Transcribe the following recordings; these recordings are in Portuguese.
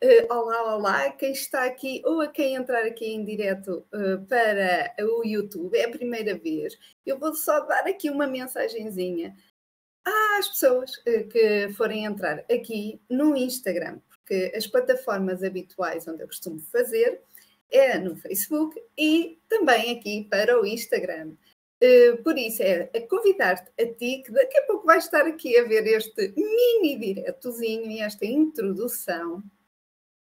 Uh, olá, olá, quem está aqui ou a quem entrar aqui em direto uh, para o YouTube, é a primeira vez. Eu vou só dar aqui uma mensagenzinha às pessoas uh, que forem entrar aqui no Instagram, porque as plataformas habituais onde eu costumo fazer é no Facebook e também aqui para o Instagram. Uh, por isso, é a convidar-te a ti, que daqui a pouco vais estar aqui a ver este mini diretozinho e esta introdução,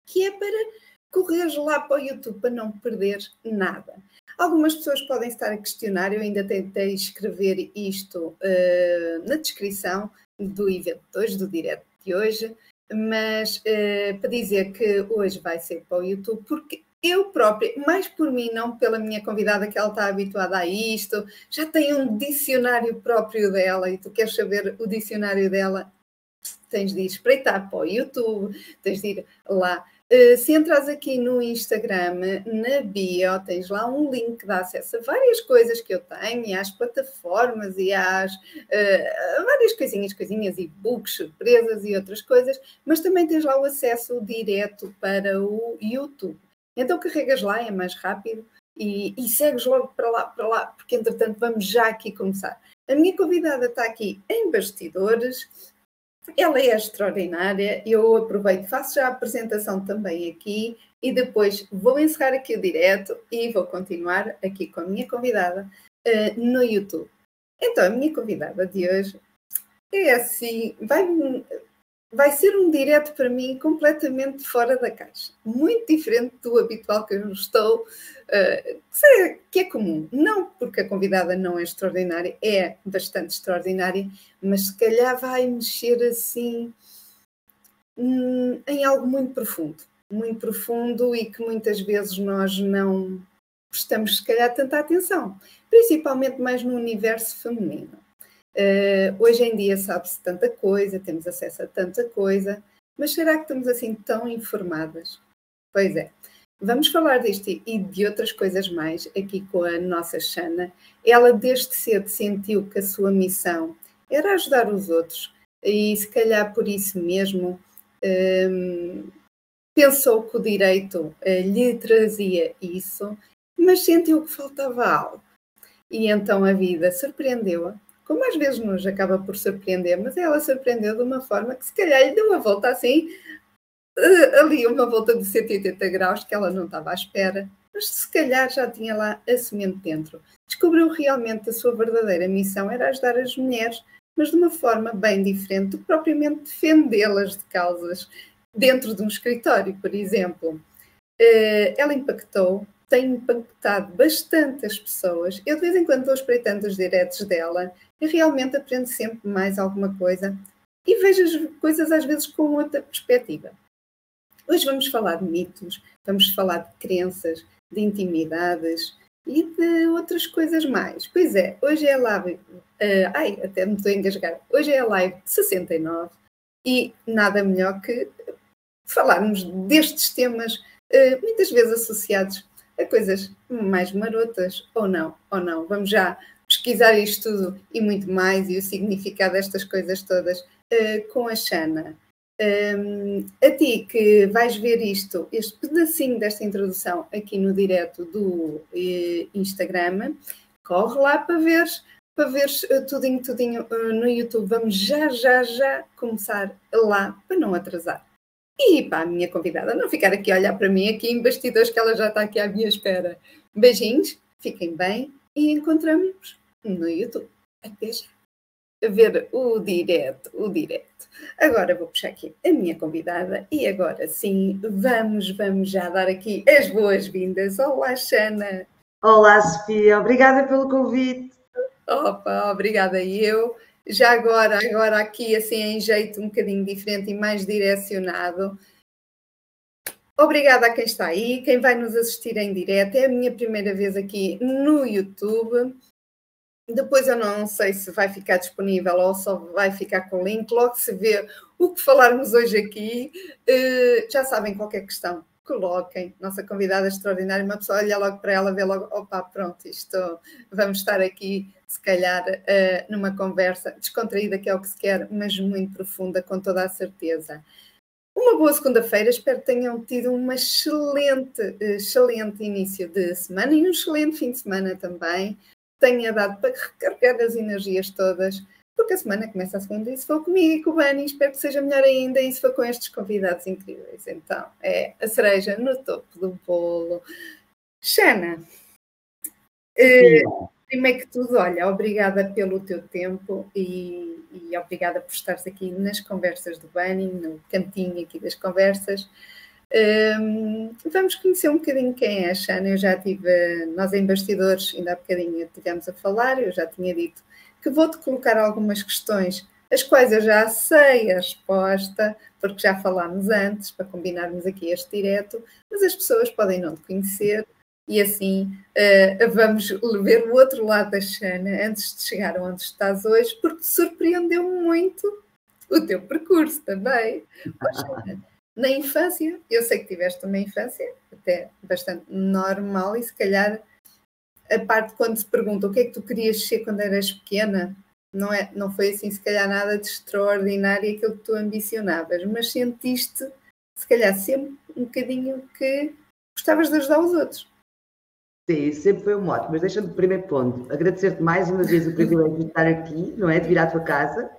que é para correres lá para o YouTube para não perderes nada. Algumas pessoas podem estar a questionar, eu ainda tentei escrever isto uh, na descrição do evento de hoje, do direto de hoje, mas uh, para dizer que hoje vai ser para o YouTube, porque eu própria, mais por mim, não pela minha convidada, que ela está habituada a isto, já tem um dicionário próprio dela e tu queres saber o dicionário dela, tens de ir espreitar para o YouTube, tens de ir lá. Uh, se entras aqui no Instagram, na bio, tens lá um link que dá acesso a várias coisas que eu tenho, e às plataformas e às uh, várias coisinhas, coisinhas, e-books, surpresas e outras coisas, mas também tens lá o acesso direto para o YouTube. Então carregas lá, é mais rápido e, e segues logo para lá, para lá, porque entretanto vamos já aqui começar. A minha convidada está aqui em bastidores, ela é extraordinária, eu aproveito, faço já a apresentação também aqui e depois vou encerrar aqui o direto e vou continuar aqui com a minha convidada uh, no YouTube. Então, a minha convidada de hoje é assim, vai, vai ser um direto para mim completamente fora da caixa, muito diferente do habitual que eu estou, uh, que é comum. Não porque a convidada não é extraordinária, é bastante extraordinária, mas se calhar vai mexer assim hum, em algo muito profundo, muito profundo e que muitas vezes nós não prestamos, se calhar, tanta atenção, principalmente mais no universo feminino. Uh, hoje em dia sabe-se tanta coisa, temos acesso a tanta coisa, mas será que estamos assim tão informadas? Pois é. Vamos falar disto e de outras coisas mais aqui com a nossa Xana. Ela desde cedo sentiu que a sua missão era ajudar os outros e se calhar por isso mesmo um, pensou que o direito uh, lhe trazia isso, mas sentiu que faltava algo. E então a vida surpreendeu-a como às vezes nos acaba por surpreender, mas ela surpreendeu de uma forma que se calhar lhe deu uma volta assim, uh, ali uma volta de 180 graus que ela não estava à espera, mas se calhar já tinha lá a semente dentro. Descobriu realmente a sua verdadeira missão era ajudar as mulheres, mas de uma forma bem diferente do que propriamente defendê-las de causas dentro de um escritório, por exemplo. Uh, ela impactou tem impactado bastante as pessoas. Eu de vez em quando estou espreitando os diretos dela e realmente aprendo sempre mais alguma coisa e vejo as coisas às vezes com outra perspectiva. Hoje vamos falar de mitos, vamos falar de crenças, de intimidades e de outras coisas mais. Pois é, hoje é a live. Uh, ai, até me estou a engasgar. Hoje é a live 69 e nada melhor que falarmos destes temas, uh, muitas vezes associados a coisas mais marotas, ou não, ou não. Vamos já pesquisar isto tudo e muito mais, e o significado destas coisas todas uh, com a Xana. Um, a ti que vais ver isto, este pedacinho desta introdução aqui no direto do uh, Instagram, corre lá para ver para ver uh, tudinho, tudinho uh, no YouTube. Vamos já, já, já começar lá para não atrasar. E para a minha convidada não ficar aqui a olhar para mim aqui em bastidores que ela já está aqui à minha espera. Beijinhos, fiquem bem e encontramos no YouTube. Até já. A ver o direto, o direto. Agora vou puxar aqui a minha convidada e agora sim, vamos, vamos já dar aqui as boas-vindas. Olá, Xana. Olá, Sofia. Obrigada pelo convite. Opa, obrigada eu. Já agora, agora aqui assim em jeito um bocadinho diferente e mais direcionado. Obrigada a quem está aí, quem vai nos assistir em direto. É a minha primeira vez aqui no YouTube. Depois eu não sei se vai ficar disponível ou só vai ficar com link. Logo se vê o que falarmos hoje aqui. Uh, já sabem qualquer questão coloquem. Nossa convidada extraordinária, uma pessoa olha logo para ela, vê logo, opa, pronto, isto, vamos estar aqui, se calhar, uh, numa conversa descontraída, que é o que se quer, mas muito profunda, com toda a certeza. uma boa segunda-feira, espero que tenham tido um excelente, excelente início de semana e um excelente fim de semana também. Tenha dado para recarregar as energias todas, porque a semana começa a segunda e se for comigo e com o Bani, espero que seja melhor ainda e se for com estes convidados incríveis. Então, é a cereja no topo do bolo. Xana, uh, primeiro que tudo, olha, obrigada pelo teu tempo e, e obrigada por estares aqui nas conversas do Bunny, no cantinho aqui das conversas. Um, vamos conhecer um bocadinho quem é a Xana. Eu já tive, nós em bastidores, ainda há bocadinho estivemos a falar, eu já tinha dito que vou-te colocar algumas questões, as quais eu já sei a resposta, porque já falámos antes, para combinarmos aqui este direto, mas as pessoas podem não te conhecer e assim uh, vamos ver o outro lado da Xana antes de chegar onde estás hoje, porque surpreendeu muito o teu percurso também. Oh, na infância, eu sei que tiveste uma infância até bastante normal e se calhar a parte quando se pergunta o que é que tu querias ser quando eras pequena, não, é, não foi assim se calhar nada de extraordinário aquilo que tu ambicionavas, mas sentiste se calhar sempre um bocadinho que gostavas de ajudar os outros. Sim, sempre foi um mote, mas deixa-me primeiro ponto, agradecer-te mais uma vez o privilégio de estar aqui, não é? De vir à tua casa.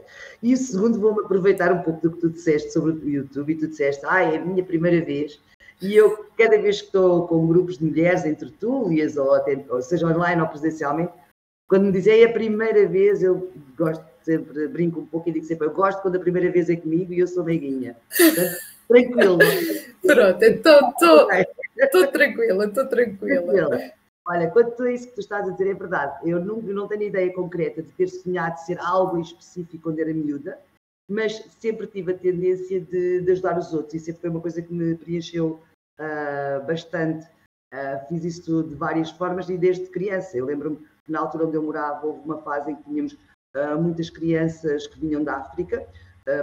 E o segundo, vou-me aproveitar um pouco do que tu disseste sobre o YouTube e tu disseste, ah, é a minha primeira vez. E eu, cada vez que estou com grupos de mulheres, em tertúlias, ou, até, ou seja online ou presencialmente, quando me dizem é a primeira vez, eu gosto sempre, brinco um pouco e digo sempre, eu gosto quando a primeira vez é comigo e eu sou meiguinha. Portanto, tranquilo. Pronto, então estou Estou tranquila, estou tranquila. tranquila. Olha, quanto a isso que tu estás a dizer, é verdade. Eu não, não tenho ideia concreta de ter sonhado ser algo específico quando era miúda, mas sempre tive a tendência de, de ajudar os outros e sempre foi uma coisa que me preencheu uh, bastante. Uh, fiz isso de várias formas e desde criança. Eu lembro-me que na altura onde eu morava houve uma fase em que tínhamos uh, muitas crianças que vinham da África,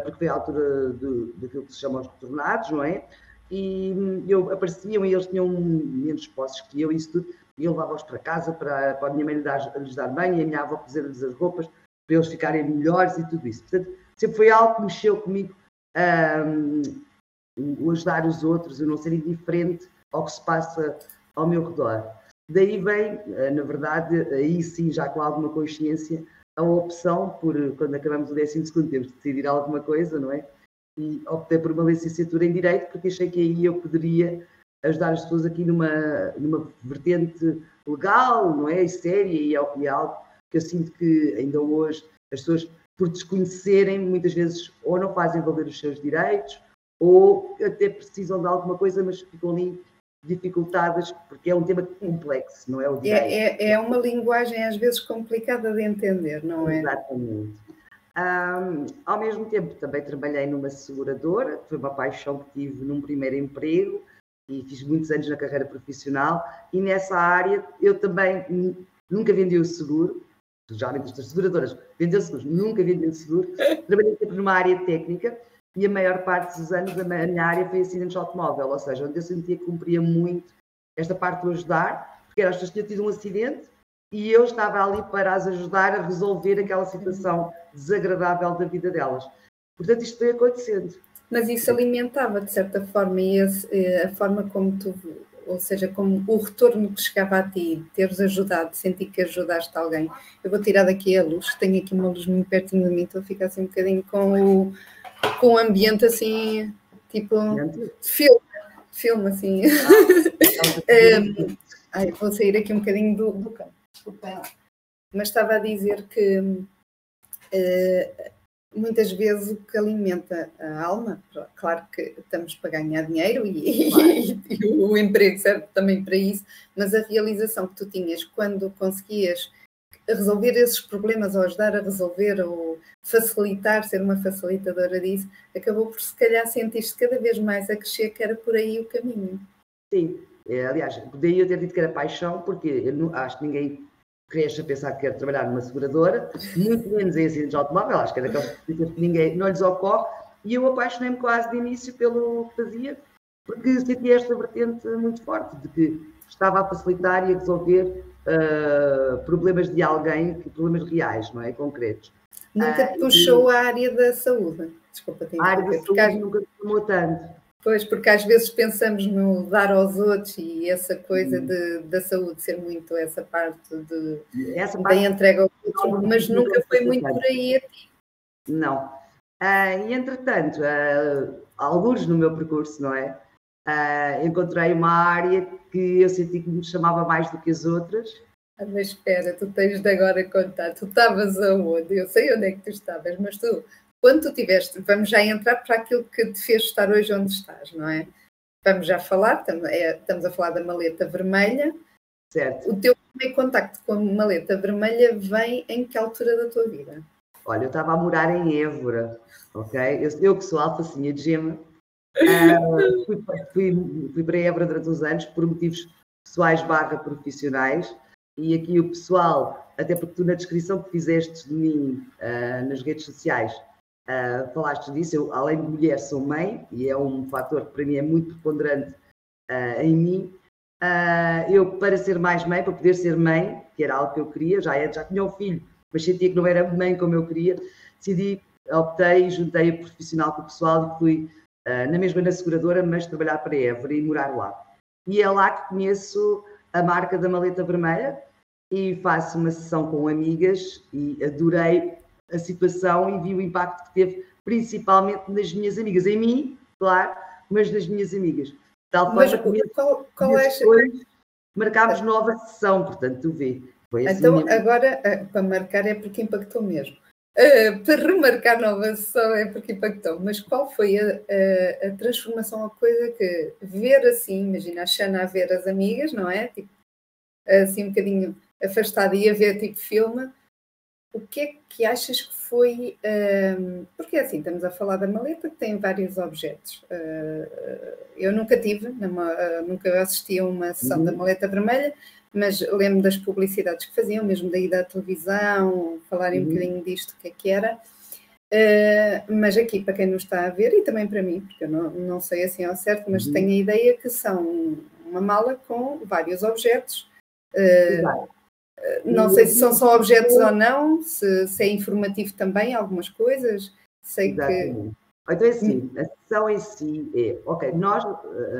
porque foi a altura do, daquilo que se chama os tornados, não é? E eu apareciam e eles tinham menos posses que eu, isso tudo, e eu levava-os para casa para, para a minha mãe lhes dar, lhes dar banho e a minha avó cozer-lhes as roupas para eles ficarem melhores e tudo isso. Portanto, sempre foi algo que mexeu comigo, um, o ajudar os outros, o não ser indiferente ao que se passa ao meu redor. Daí vem, eh, na verdade, aí sim, já com alguma consciência, a opção por, quando acabamos o décimo segundo, temos de decidir alguma coisa, não é? E optei por uma licenciatura em Direito porque achei que aí eu poderia ajudar as pessoas aqui numa, numa vertente legal, não é? E séria, e é, e é algo que eu sinto que ainda hoje as pessoas, por desconhecerem, muitas vezes ou não fazem valer os seus direitos, ou até precisam de alguma coisa, mas ficam ali dificultadas, porque é um tema complexo, não é? O é, é, é uma linguagem às vezes complicada de entender, não é? Exatamente. Um, ao mesmo tempo, também trabalhei numa seguradora, que foi uma paixão que tive num primeiro emprego e fiz muitos anos na carreira profissional. E nessa área eu também nunca vendi o seguro, geralmente as seguradoras vendem seguros, nunca vendi o seguro. Trabalhei sempre numa área técnica e a maior parte dos anos a minha área foi acidentes de automóvel, ou seja, onde eu sentia que cumpria muito esta parte de ajudar, porque pessoas tinham tido um acidente e eu estava ali para as ajudar a resolver aquela situação desagradável da vida delas. Portanto, isto foi acontecendo. Mas isso alimentava, de certa forma, a forma como tu, ou seja, como o retorno que chegava a ti, teres ajudado, sentir que ajudaste alguém. Eu vou tirar daqui a luz, tenho aqui uma luz muito pertinho de mim, estou a ficar assim um bocadinho com o, com o ambiente assim, tipo, filme, filme assim. Ah, um, ai, vou sair aqui um bocadinho do, do campo desculpem Mas estava a dizer que uh, muitas vezes o que alimenta a alma, claro que estamos para ganhar dinheiro e, e, e, o emprego serve também para isso, mas a realização que tu tinhas quando conseguias resolver esses problemas ou ajudar a resolver ou facilitar, ser uma facilitadora disso, acabou por se calhar sentir-se cada vez mais a crescer que era por aí o caminho. Sim, é, aliás, eu ter dito que era paixão, porque eu não, acho que ninguém cresce a pensar que quer trabalhar numa seguradora, muito menos em acidentes de automóvel, acho que é daquelas coisas que ninguém, não lhes ocorre, e eu apaixonei-me quase de início pelo que fazia, porque sentia esta vertente muito forte, de que estava a facilitar e a resolver uh, problemas de alguém, problemas reais, não é? Concretos. Nunca te ah, puxou e... a área da saúde? Desculpa, a área da saúde às... nunca tomou tanto. Pois, porque às vezes pensamos no dar aos outros e essa coisa hum. de, da saúde ser muito essa parte, de, essa parte da entrega ao outro, mas nunca foi muito por aí a ti. Não. Uh, e entretanto, uh, alguns no meu percurso, não é? Uh, encontrei uma área que eu senti que me chamava mais do que as outras. Ah, mas espera, tu tens de agora contar. Tu estavas aonde? Eu sei onde é que tu estavas, mas tu, quando tu tiveste, vamos já entrar para aquilo que te fez estar hoje onde estás, não é? Vamos já falar, é, estamos a falar da maleta vermelha. Certo. O teu primeiro contacto com a maleta vermelha vem em que altura da tua vida? Olha, eu estava a morar em Évora, ok? Eu, eu que sou alfacinha de gema, Uh, fui, fui, fui, para Évora durante uns anos por motivos pessoais barra profissionais e aqui o pessoal, até porque tu na descrição que fizeste de mim uh, nas redes sociais uh, falaste disso, eu além de mulher sou mãe e é um fator que para mim é muito preponderante em mim. eu para ser mais mãe, para poder ser mãe, que era algo que eu queria, já, já tinha um filho, mas sentia que não era mãe como eu queria, decidi, optei, juntei a profissional com o pessoal e fui na mesma na seguradora, mas trabalhar para a Évora e morar lá. E é lá que conheço a marca da maleta vermelha e faço uma sessão com amigas e adorei a situação e vi o impacto que teve, principalmente nas minhas amigas, em mim, claro, mas nas minhas amigas. Tal mas forma qual, qual é depois marcámos nova sessão, portanto, tu vê. Assim então, minha... agora, eh, para marcar é porque impactou mesmo. Uh, para remarcar nova sessão é porque impactou, mas qual foi a, a, a, transformação, a coisa que ver assim, imagina a Xana a ver as amigas, não é? Tipo, assim um bocadinho afastada e a ver tipo filme, o que é que achas que foi? Uh, porque assim, estamos a falar da maleta que tem vários objetos. Uh, eu nunca tive, numa, nunca assisti a uma sessão uhum. da maleta vermelha, mas lembro das publicidades que faziam, mesmo daí da televisão, falarem uhum. um bocadinho disto, o que é que era. Uh, mas aqui, para quem não está a ver, e também para mim, porque eu não, não sei assim ao certo, mas uhum. tenho a ideia que são uma mala com vários objetos. Uh, não sei se são só objetos ou não, se, se, é informativo também, algumas coisas. Sei Exatamente. que. Então é assim, a sessão em si é, ok, nós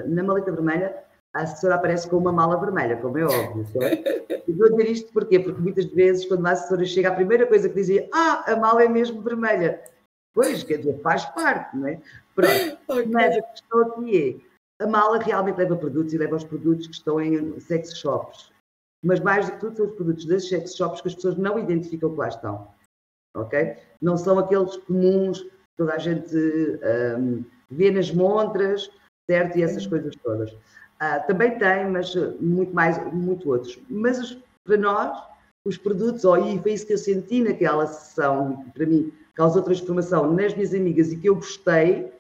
na maleta vermelha a assessora aparece com uma mala vermelha, como é óbvio. Certo? E vou dizer isto porquê? Porque muitas vezes, quando a assessora chega, a primeira coisa que dizia, ah, a mala é mesmo vermelha. Pois, quer dizer, faz parte, não é? Pronto. Okay. Mas a questão aqui é, a mala realmente leva produtos e leva os produtos que estão em sex shops. Mas mais do que tudo são os produtos das sex shops que as pessoas não identificam que lá estão. Ok? Não são aqueles comuns que toda a gente um, vê nas montras, certo? E essas coisas todas. Uh, também tem, mas muito mais, muito outros. Mas para nós, os produtos, oh, e foi isso que eu senti naquela sessão, para mim, causou transformação nas minhas amigas e que eu gostei,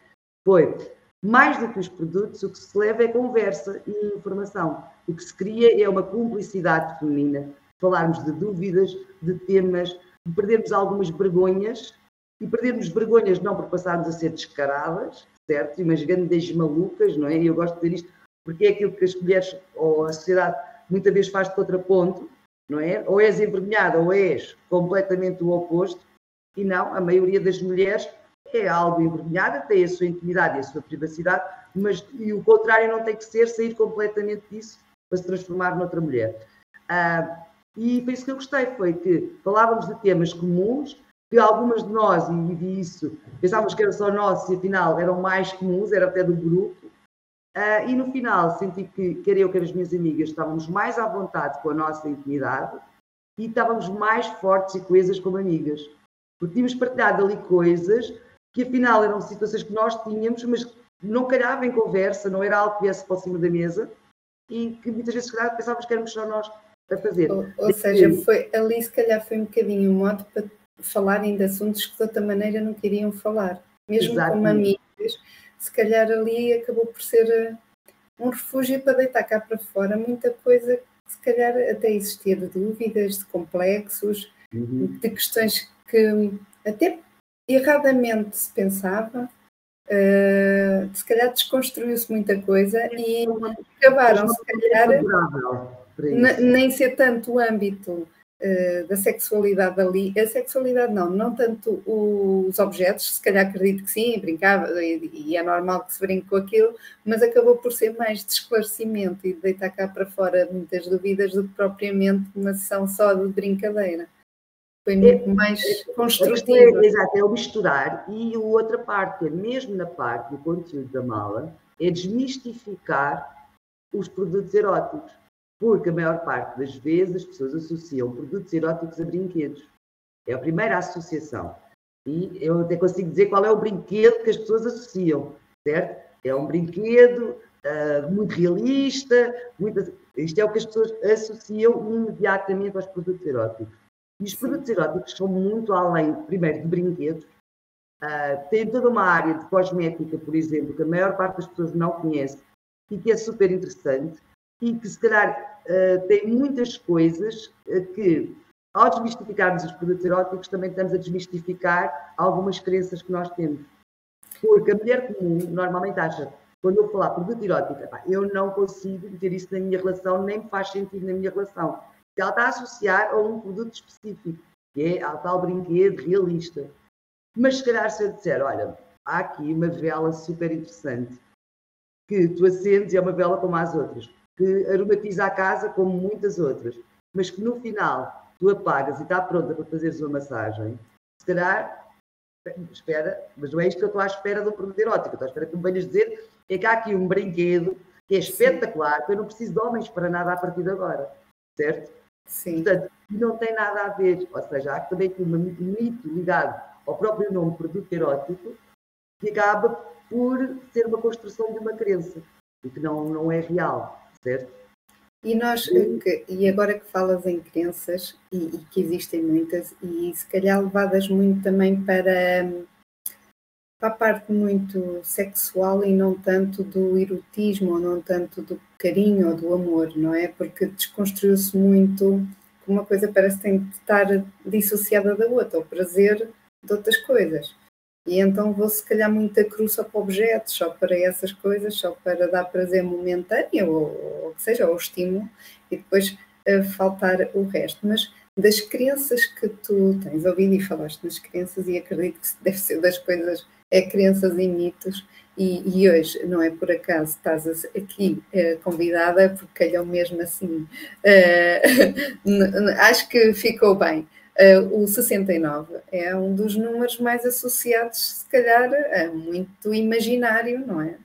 foi mais do que os produtos, o que se leva é conversa e informação. O que se cria é uma cumplicidade feminina, falarmos de dúvidas, de temas, de perdermos algumas vergonhas, e perdermos vergonhas não por passarmos a ser descaradas, certo? E umas grandes malucas, não é? E eu gosto de dizer isto porque é aquilo que as mulheres ou a sociedade muitas vezes faz de contraponto, não é? Ou és envergonhada ou és completamente o oposto, e não, a maioria das mulheres é algo envergonhada, tem a sua intimidade e a sua privacidade, mas e o contrário não tem que ser sair completamente disso para se transformar noutra mulher. Ah, e foi isso que eu gostei, foi que falávamos de temas comuns, que algumas de nós, e vi isso, pensávamos que era só nós e afinal eram mais comuns, era até do grupo, Uh, e no final senti que, quer eu, quer as minhas amigas, estávamos mais à vontade com a nossa intimidade e estávamos mais fortes e coesas como amigas. Porque tínhamos partilhado ali coisas que afinal eram situações que nós tínhamos, mas não calhava em conversa, não era algo que viesse para cima da mesa e que muitas vezes calhar, pensávamos que éramos só nós a fazer. Ou, ou seja, foi, ali se calhar foi um bocadinho um modo para falarem de assuntos que de outra maneira não queriam falar, mesmo Exatamente. como amigas se calhar ali acabou por ser eh, um refúgio para deitar cá para fora muita coisa que se calhar até existia de dúvidas, de complexos, uhum. de questões que até erradamente se pensava, uh, se calhar desconstruiu-se muita coisa e acabaram, se calhar, nem ser tanto o âmbito uh, da sexualidade ali. A sexualidade não, não tanto os objetos, se calhar acredito que sim, brincava, e, e é normal que se brinque com aquilo, mas acabou por ser mais de esclarecimento e de deitar cá para fora muitas dúvidas do que propriamente uma sessão só de brincadeira. Foi é, mais é, construtiva. É, exato, é o misturar. E a outra parte, é mesmo na parte do conteúdo da mala, é desmistificar os produtos eróticos. Porque a maior parte das vezes as pessoas associam produtos eróticos a brinquedos. É a primeira associação. E eu até consigo dizer qual é o brinquedo que as pessoas associam, certo? É um brinquedo uh, muito realista, muito... isto é o que as pessoas associam imediatamente aos produtos eróticos. E os produtos eróticos são muito além, primeiro, de brinquedos, uh, tem toda uma área de cosmética, por exemplo, que a maior parte das pessoas não conhece e que é super interessante e que, se calhar, uh, tem muitas coisas uh, que, ao desmistificarmos os produtos eróticos, também estamos a desmistificar algumas crenças que nós temos. Porque a mulher comum normalmente acha, quando eu falar produto erótico, eu não consigo meter isso na minha relação, nem faz sentido na minha relação que ela está a associar a um produto específico, que é ao tal brinquedo realista. Mas se calhar se eu disser, olha, há aqui uma vela super interessante, que tu acendes e é uma vela como as outras, que aromatiza a casa como muitas outras, mas que no final tu apagas e está pronta para fazeres uma massagem, se calhar, espera, mas não é isto que eu estou à espera de um produto erótico, estou à espera que me venhas dizer é que há aqui um brinquedo que é espetacular, que eu não preciso de homens para nada a partir de agora, certo? Sim. Portanto, não tem nada a ver, ou seja, há também aqui um mito ligado ao próprio nome produto erótico que acaba por ser uma construção de uma crença e que não, não é real, certo? E nós, que, e agora que falas em crenças, e, e, que existem muitas, e se calhar levadas muito também para, para a parte muito sexual e não tanto do erotismo, ou não tanto do carinho ou do amor, não é? Porque desconstruiu-se muito, uma coisa parece que tem de estar dissociada da outra, o prazer de outras coisas. E então vou se calhar muito a só para objetos, só para essas coisas, só para dar prazer momentâneo, ou, ou que seja, ou estímulo, e depois uh, faltar o resto. Mas das crenças que tu tens ouvido e falaste nas crenças, e acredito que deve ser das coisas, é crenças e mitos, e, e, hoje, não é por acaso, estás aqui uh, convidada, porque calhou mesmo assim. Uh, acho que ficou bem. Uh, o 69 é um dos números mais associados, se calhar, a muito imaginário, não é?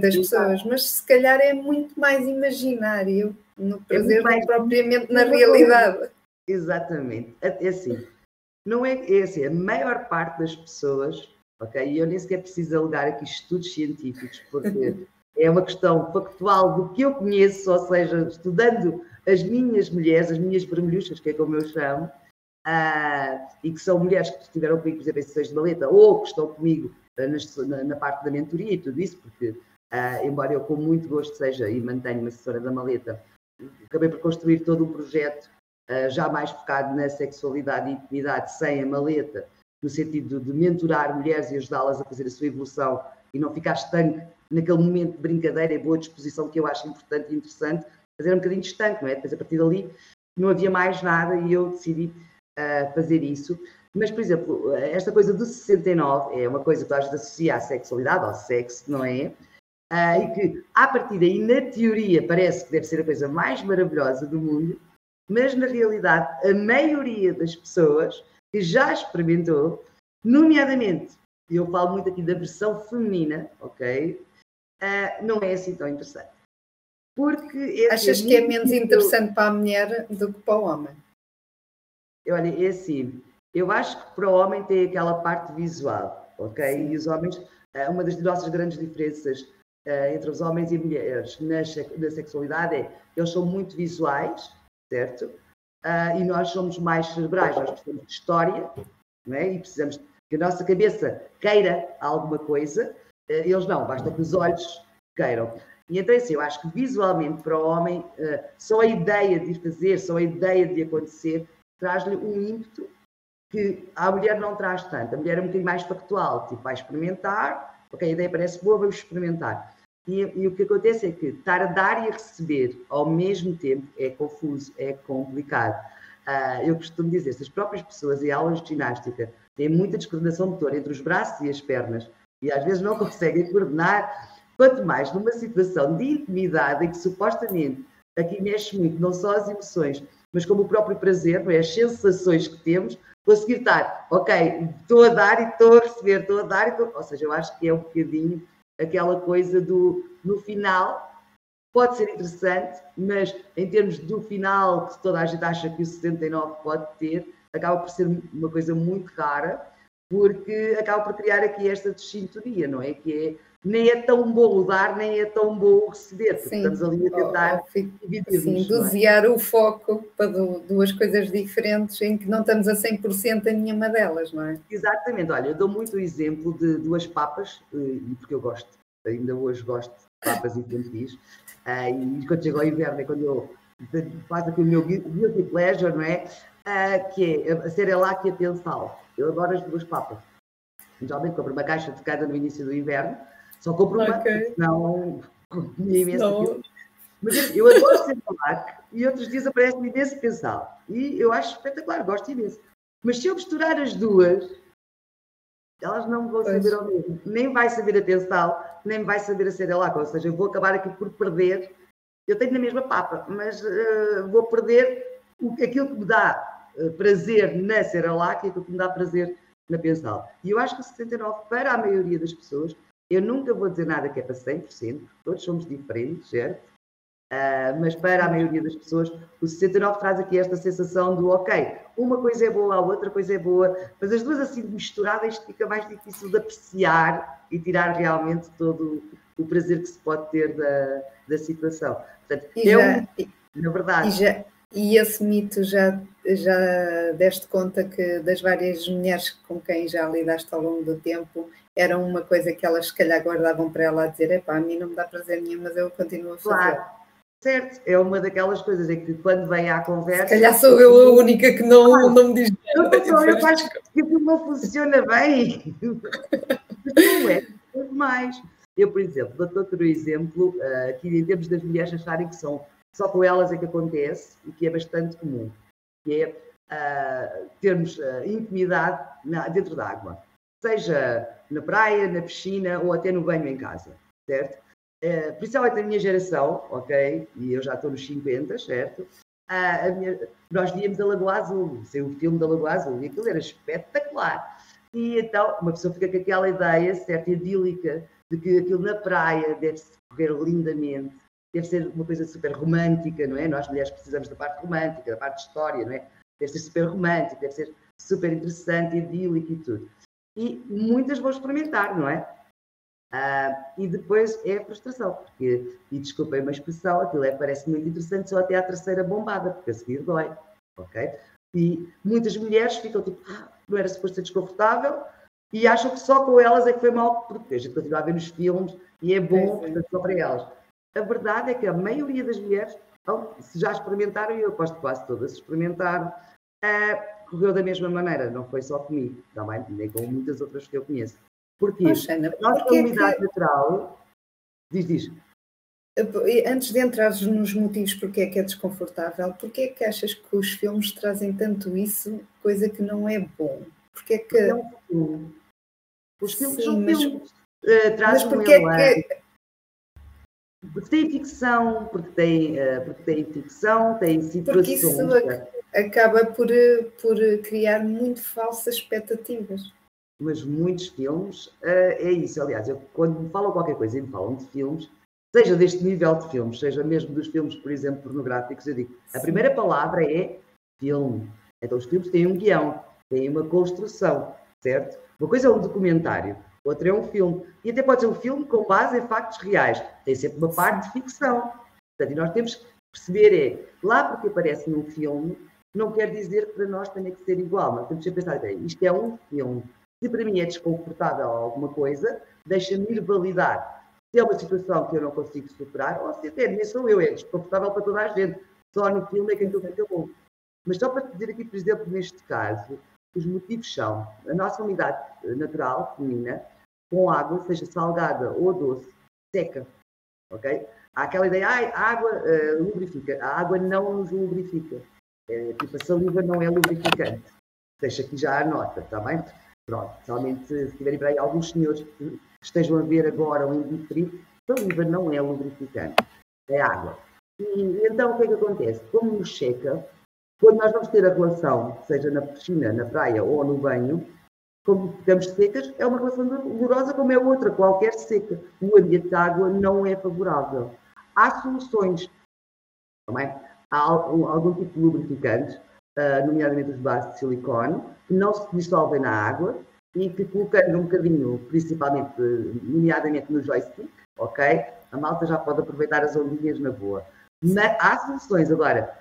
das pessoas, mas se calhar é muito mais imaginário no é prazer é que propriamente na realidade. Exatamente. É assim, não é, é assim, a maior parte das pessoas ok? E eu nem sequer preciso alegar aqui estudos científicos, porque é uma questão factual do que eu conheço, ou seja, estudando as minhas mulheres, as minhas vermelhuchas, que é como eu chamo, uh, e que são mulheres que estiveram comigo, por exemplo, em sessões de maleta, ou que estão comigo uh, na, na, parte da mentoria e tudo isso, porque, uh, embora eu com muito gosto seja e mantenho uma assessora da maleta, acabei por construir todo um projeto já mais focado na sexualidade e intimidade sem a maleta, no sentido de mentorar mulheres e ajudá-las a fazer a sua evolução e não ficar estanque naquele momento de brincadeira e boa disposição que eu acho importante e interessante, fazer um bocadinho estanque, não é? Depois a partir dali não havia mais nada e eu decidi uh, fazer isso. Mas, por exemplo, esta coisa do 69 é uma coisa que às vezes associa à sexualidade, ao sexo, não é? Uh, e que, à partida e na teoria, parece que deve ser a coisa mais maravilhosa do mundo, mas na realidade, a maioria das pessoas que já experimentou, nomeadamente, eu falo muito aqui da versão feminina, ok? Uh, não é assim tão interessante. Porque Achas que é menos interessante para a mulher do que para o homem? Olha, é assim, eu acho que para o homem tem aquela parte visual, ok? Sim. E os homens, ah, uma das nossas grandes diferenças uh, entre os homens e mulheres na, na sexualidade é eles são muito visuais, certo? Uh, e nós somos mais cerebrais, nós precisamos de história, não é? e precisamos que a nossa cabeça queira alguma coisa, uh, eles não, basta que os olhos queiram. E então, assim, eu acho que visualmente para o homem, uh, só a ideia de fazer, só a ideia de acontecer, traz-lhe um ímpeto que a mulher não traz tanto. A mulher é um bocadinho mais factual, tipo, vai experimentar, ok, a ideia parece boa, vamos experimentar. E, e, o que acontece é que estar a dar e a receber ao mesmo tempo é confuso, é complicado. Uh, eu costumo dizer, se as próprias pessoas em aulas de ginástica têm muita descoordenação motora entre os braços e as pernas e às vezes não conseguem coordenar, quanto mais numa situação de intimidade em que supostamente aqui mexe muito não só as emoções, mas como o próprio prazer, não é? as sensações que temos, conseguir estar, ok, estou a dar e estou a receber, estou a dar e estou... Ou seja, eu acho que é um bocadinho aquela coisa do, no final, pode ser interessante, mas em termos do final, que toda a gente acha que o 69 pode ter, acaba por ser uma coisa muito rara, porque acaba por criar aqui esta desintonia, não é? Que é nem é tão bom o dar, nem é tão bom o receber. Sim. Estamos ali a tentar oh, dividir Sim, dosear é? o foco para duas coisas diferentes em que não estamos a 100% em nenhuma delas, não é? Exatamente. Olha, eu dou muito o exemplo de duas papas, eh, porque eu gosto, ainda hoje gosto de papas infantis, eh, e quando chega ao inverno é quando eu faço aqui o meu guilty pleasure, não é? Eh, que é a Cerelac e a Pensal. Eu adoro as duas papas. Geralmente compro uma caixa de cada no início do inverno, só compro uma, okay. não comia imenso Mas eu adoro Cerelac e outros dias aparece-me imenso Pensal. E eu acho espetacular, gosto imenso. Mas se eu misturar as duas, elas não vão pois. saber ao mesmo. Nem vai saber a Pensal, nem vai saber a Cerelac. Ou seja, eu vou acabar aqui por perder. Eu tenho na mesma papa, mas uh, vou perder aquilo que me dá prazer na Cerelac e aquilo que me dá prazer na Pensal. E eu acho que o 69, para a maioria das pessoas, eu nunca vou dizer nada que é para 100%, todos somos diferentes, certo? Uh, mas para a maioria das pessoas, o 69 traz aqui esta sensação do ok, uma coisa é boa, a outra coisa é boa, mas as duas assim misturadas fica mais difícil de apreciar e tirar realmente todo o prazer que se pode ter da, da situação. Portanto, e é já, na verdade. E, já, e esse mito já, já deste conta que das várias mulheres com quem já lidaste ao longo do tempo, era uma coisa que elas se calhar guardavam para ela a dizer, epá, a mim não me dá prazer nenhum, mas eu continuo a fazer. Claro. Certo, é uma daquelas coisas em que quando vem à conversa. Se calhar sou eu a única que não, ah, não me diz nada. Eu, eu, eu acho que aquilo não funciona bem. não é, é mais. Eu, por exemplo, dou-te outro exemplo, uh, aqui em termos das mulheres acharem que são só com elas é que acontece e que é bastante comum, que é uh, termos uh, intimidade na, dentro da água, seja na praia, na piscina ou até no banho em casa, certo? Uh, principalmente na minha geração, ok? E eu já estou nos 50, certo? Uh, minha, nós víamos a Lagoa Azul, o filme da Lagoa Azul e aquilo era espetacular. E então uma pessoa fica com aquela ideia, certa, idílica, de que aquilo na praia deve-se correr lindamente, deve ser uma coisa super romântica, não é? Nós mulheres precisamos da parte romântica, da parte de história, não é? Deve ser super romântico, deve ser super interessante, idílico e tudo. E muitas vão experimentar, não é? Ah, e depois é a frustração, porque, e desculpem uma expressão, aquilo é, parece muito interessante só até à terceira bombada, porque a seguir dói, ok? E muitas mulheres ficam tipo, ah, não era suposto ser desconfortável, e acham que só com elas é que foi mal, porque a gente continua a ver nos filmes e é bom, portanto, só para elas. A verdade é que a maioria das mulheres, se já experimentaram, e eu aposto quase todas experimentaram, uh, correu da mesma maneira. Não foi só comigo, também, nem com muitas outras que eu conheço. Porquê? Poxa, Ana, a nossa umidade que... natural. Diz, diz. Antes de entrar nos motivos porque é que é desconfortável, porque é que achas que os filmes trazem tanto isso, coisa que não é bom? Porque é que. Não, os filmes Sim, são mas, filmes. Uh, trazem mas porque um é que porque tem ficção, porque tem, uh, porque tem ficção, tem situações. Porque isso acaba por, eh, por criar muito falsas expectativas. Mas muitos filmes, uh, é isso. Aliás, eu, quando me falam qualquer coisa e me falam de filmes, seja deste nível de filmes, seja mesmo dos filmes, por exemplo, pornográficos, eu digo, Sim. a primeira palavra é filme. Então os filmes têm um guião, têm uma construção, certo? Uma coisa é um documentário, outro é um filme. E até pode ser um filme com base em factos reais. Tem sempre uma parte de ficção. Portanto, e nós temos que perceber é, lá porque aparece num filme, não quer dizer que para nós tenha que ser igual. Nós temos que pensar, bem, isto é um filme. Se para mim é desconfortável alguma coisa, deixa-me ir validar. Se é uma situação que eu não consigo superar, ou se até nem sou eu, é desconfortável para toda a gente. Só no filme é que aquilo bom. Mas só para dizer aqui, por exemplo, neste caso, os motivos são a nossa umidade natural, feminina, com água, seja salgada ou doce, seca. Ok? Há aquela ideia, a água uh, lubrifica. A água não nos lubrifica. É, tipo, a saliva não é lubrificante. Deixa aqui já a nota, está bem? Pronto, realmente, se tiverem para aí alguns senhores que estejam a ver agora ou em diferido, saliva não é lubrificante, é água. E então o que é que acontece? Como nos checa, quando nós vamos ter a relação, seja na piscina, na praia ou no banho, como ficamos secas, é uma relação dolorosa como é outra, qualquer seca. O ambiente de água não é favorável. Há soluções, também. Há algum tipo de lubrificante, uh, nomeadamente os bases de silicone, que não se dissolvem na água e que colocando um bocadinho, principalmente, nomeadamente no joystick, ok? A malta já pode aproveitar as ondinhas na boa. Mas há soluções. Agora,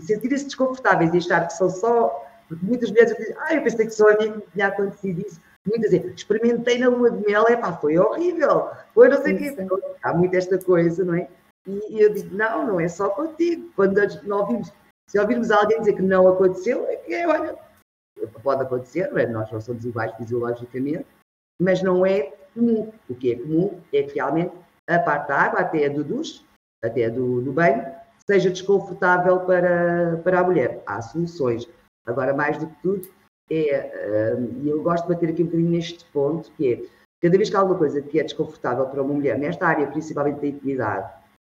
sentirem-se desconfortáveis e achar que são só. Porque muitas vezes dizem, ah, eu pensei que só a mim que tinha acontecido isso. Muitas vezes, experimentei na lua de mel, é pá, foi horrível. Foi não sei o quê. Há muito esta coisa, não é? E, eu digo, não, não é só contigo. Quando não ouvimos, se ouvirmos alguém dizer que não aconteceu, é que é, olha, pode acontecer, não é? nós não somos iguais fisiologicamente, mas não é comum. O que é comum é que realmente a parte da água, até a do duche, até a do, do banho, seja desconfortável para, para a mulher. Há soluções. Agora, mais do que tudo, é, hum, e eu gosto de bater aqui um bocadinho neste ponto, que é, cada vez que há alguma coisa que é desconfortável para uma mulher, nesta área principalmente da intimidade,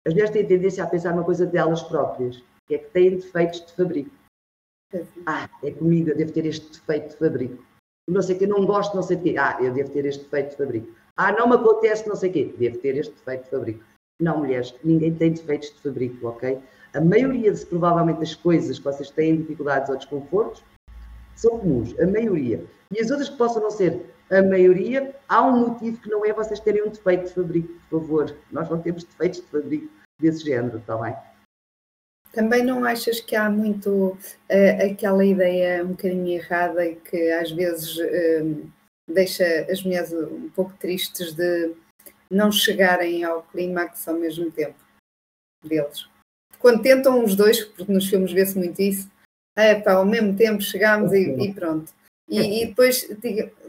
as mulheres têm tendência a pensar uma coisa delas próprias, que é que têm defeitos de fabrico. Ah, é comigo, eu devo ter este defeito de fabrico. Não sei o que, não gosto, não sei o quê. Ah, eu devo ter este defeito de fabrico. Ah, não me acontece, não sei o quê. Devo ter este defeito de fabrico. Não, mulheres, ninguém tem defeitos de fabrico, ok? A maioria, de, provavelmente, das coisas que vocês têm dificuldades ou desconfortos são comuns, a maioria. E as outras que possam não ser a maioria, há um motivo que não é vocês terem um defeito de fabrico, por favor. Nós não temos defeitos de fabrico desse género, está bem? Também não achas que há muito uh, aquela ideia um bocadinho errada e que às vezes uh, deixa as mulheres um pouco tristes de não chegarem ao clímax ao mesmo tempo deles? Quando tentam os dois, porque nos filmes vê-se muito isso, é pá, ao mesmo tempo chegámos e, e pronto. E, e, depois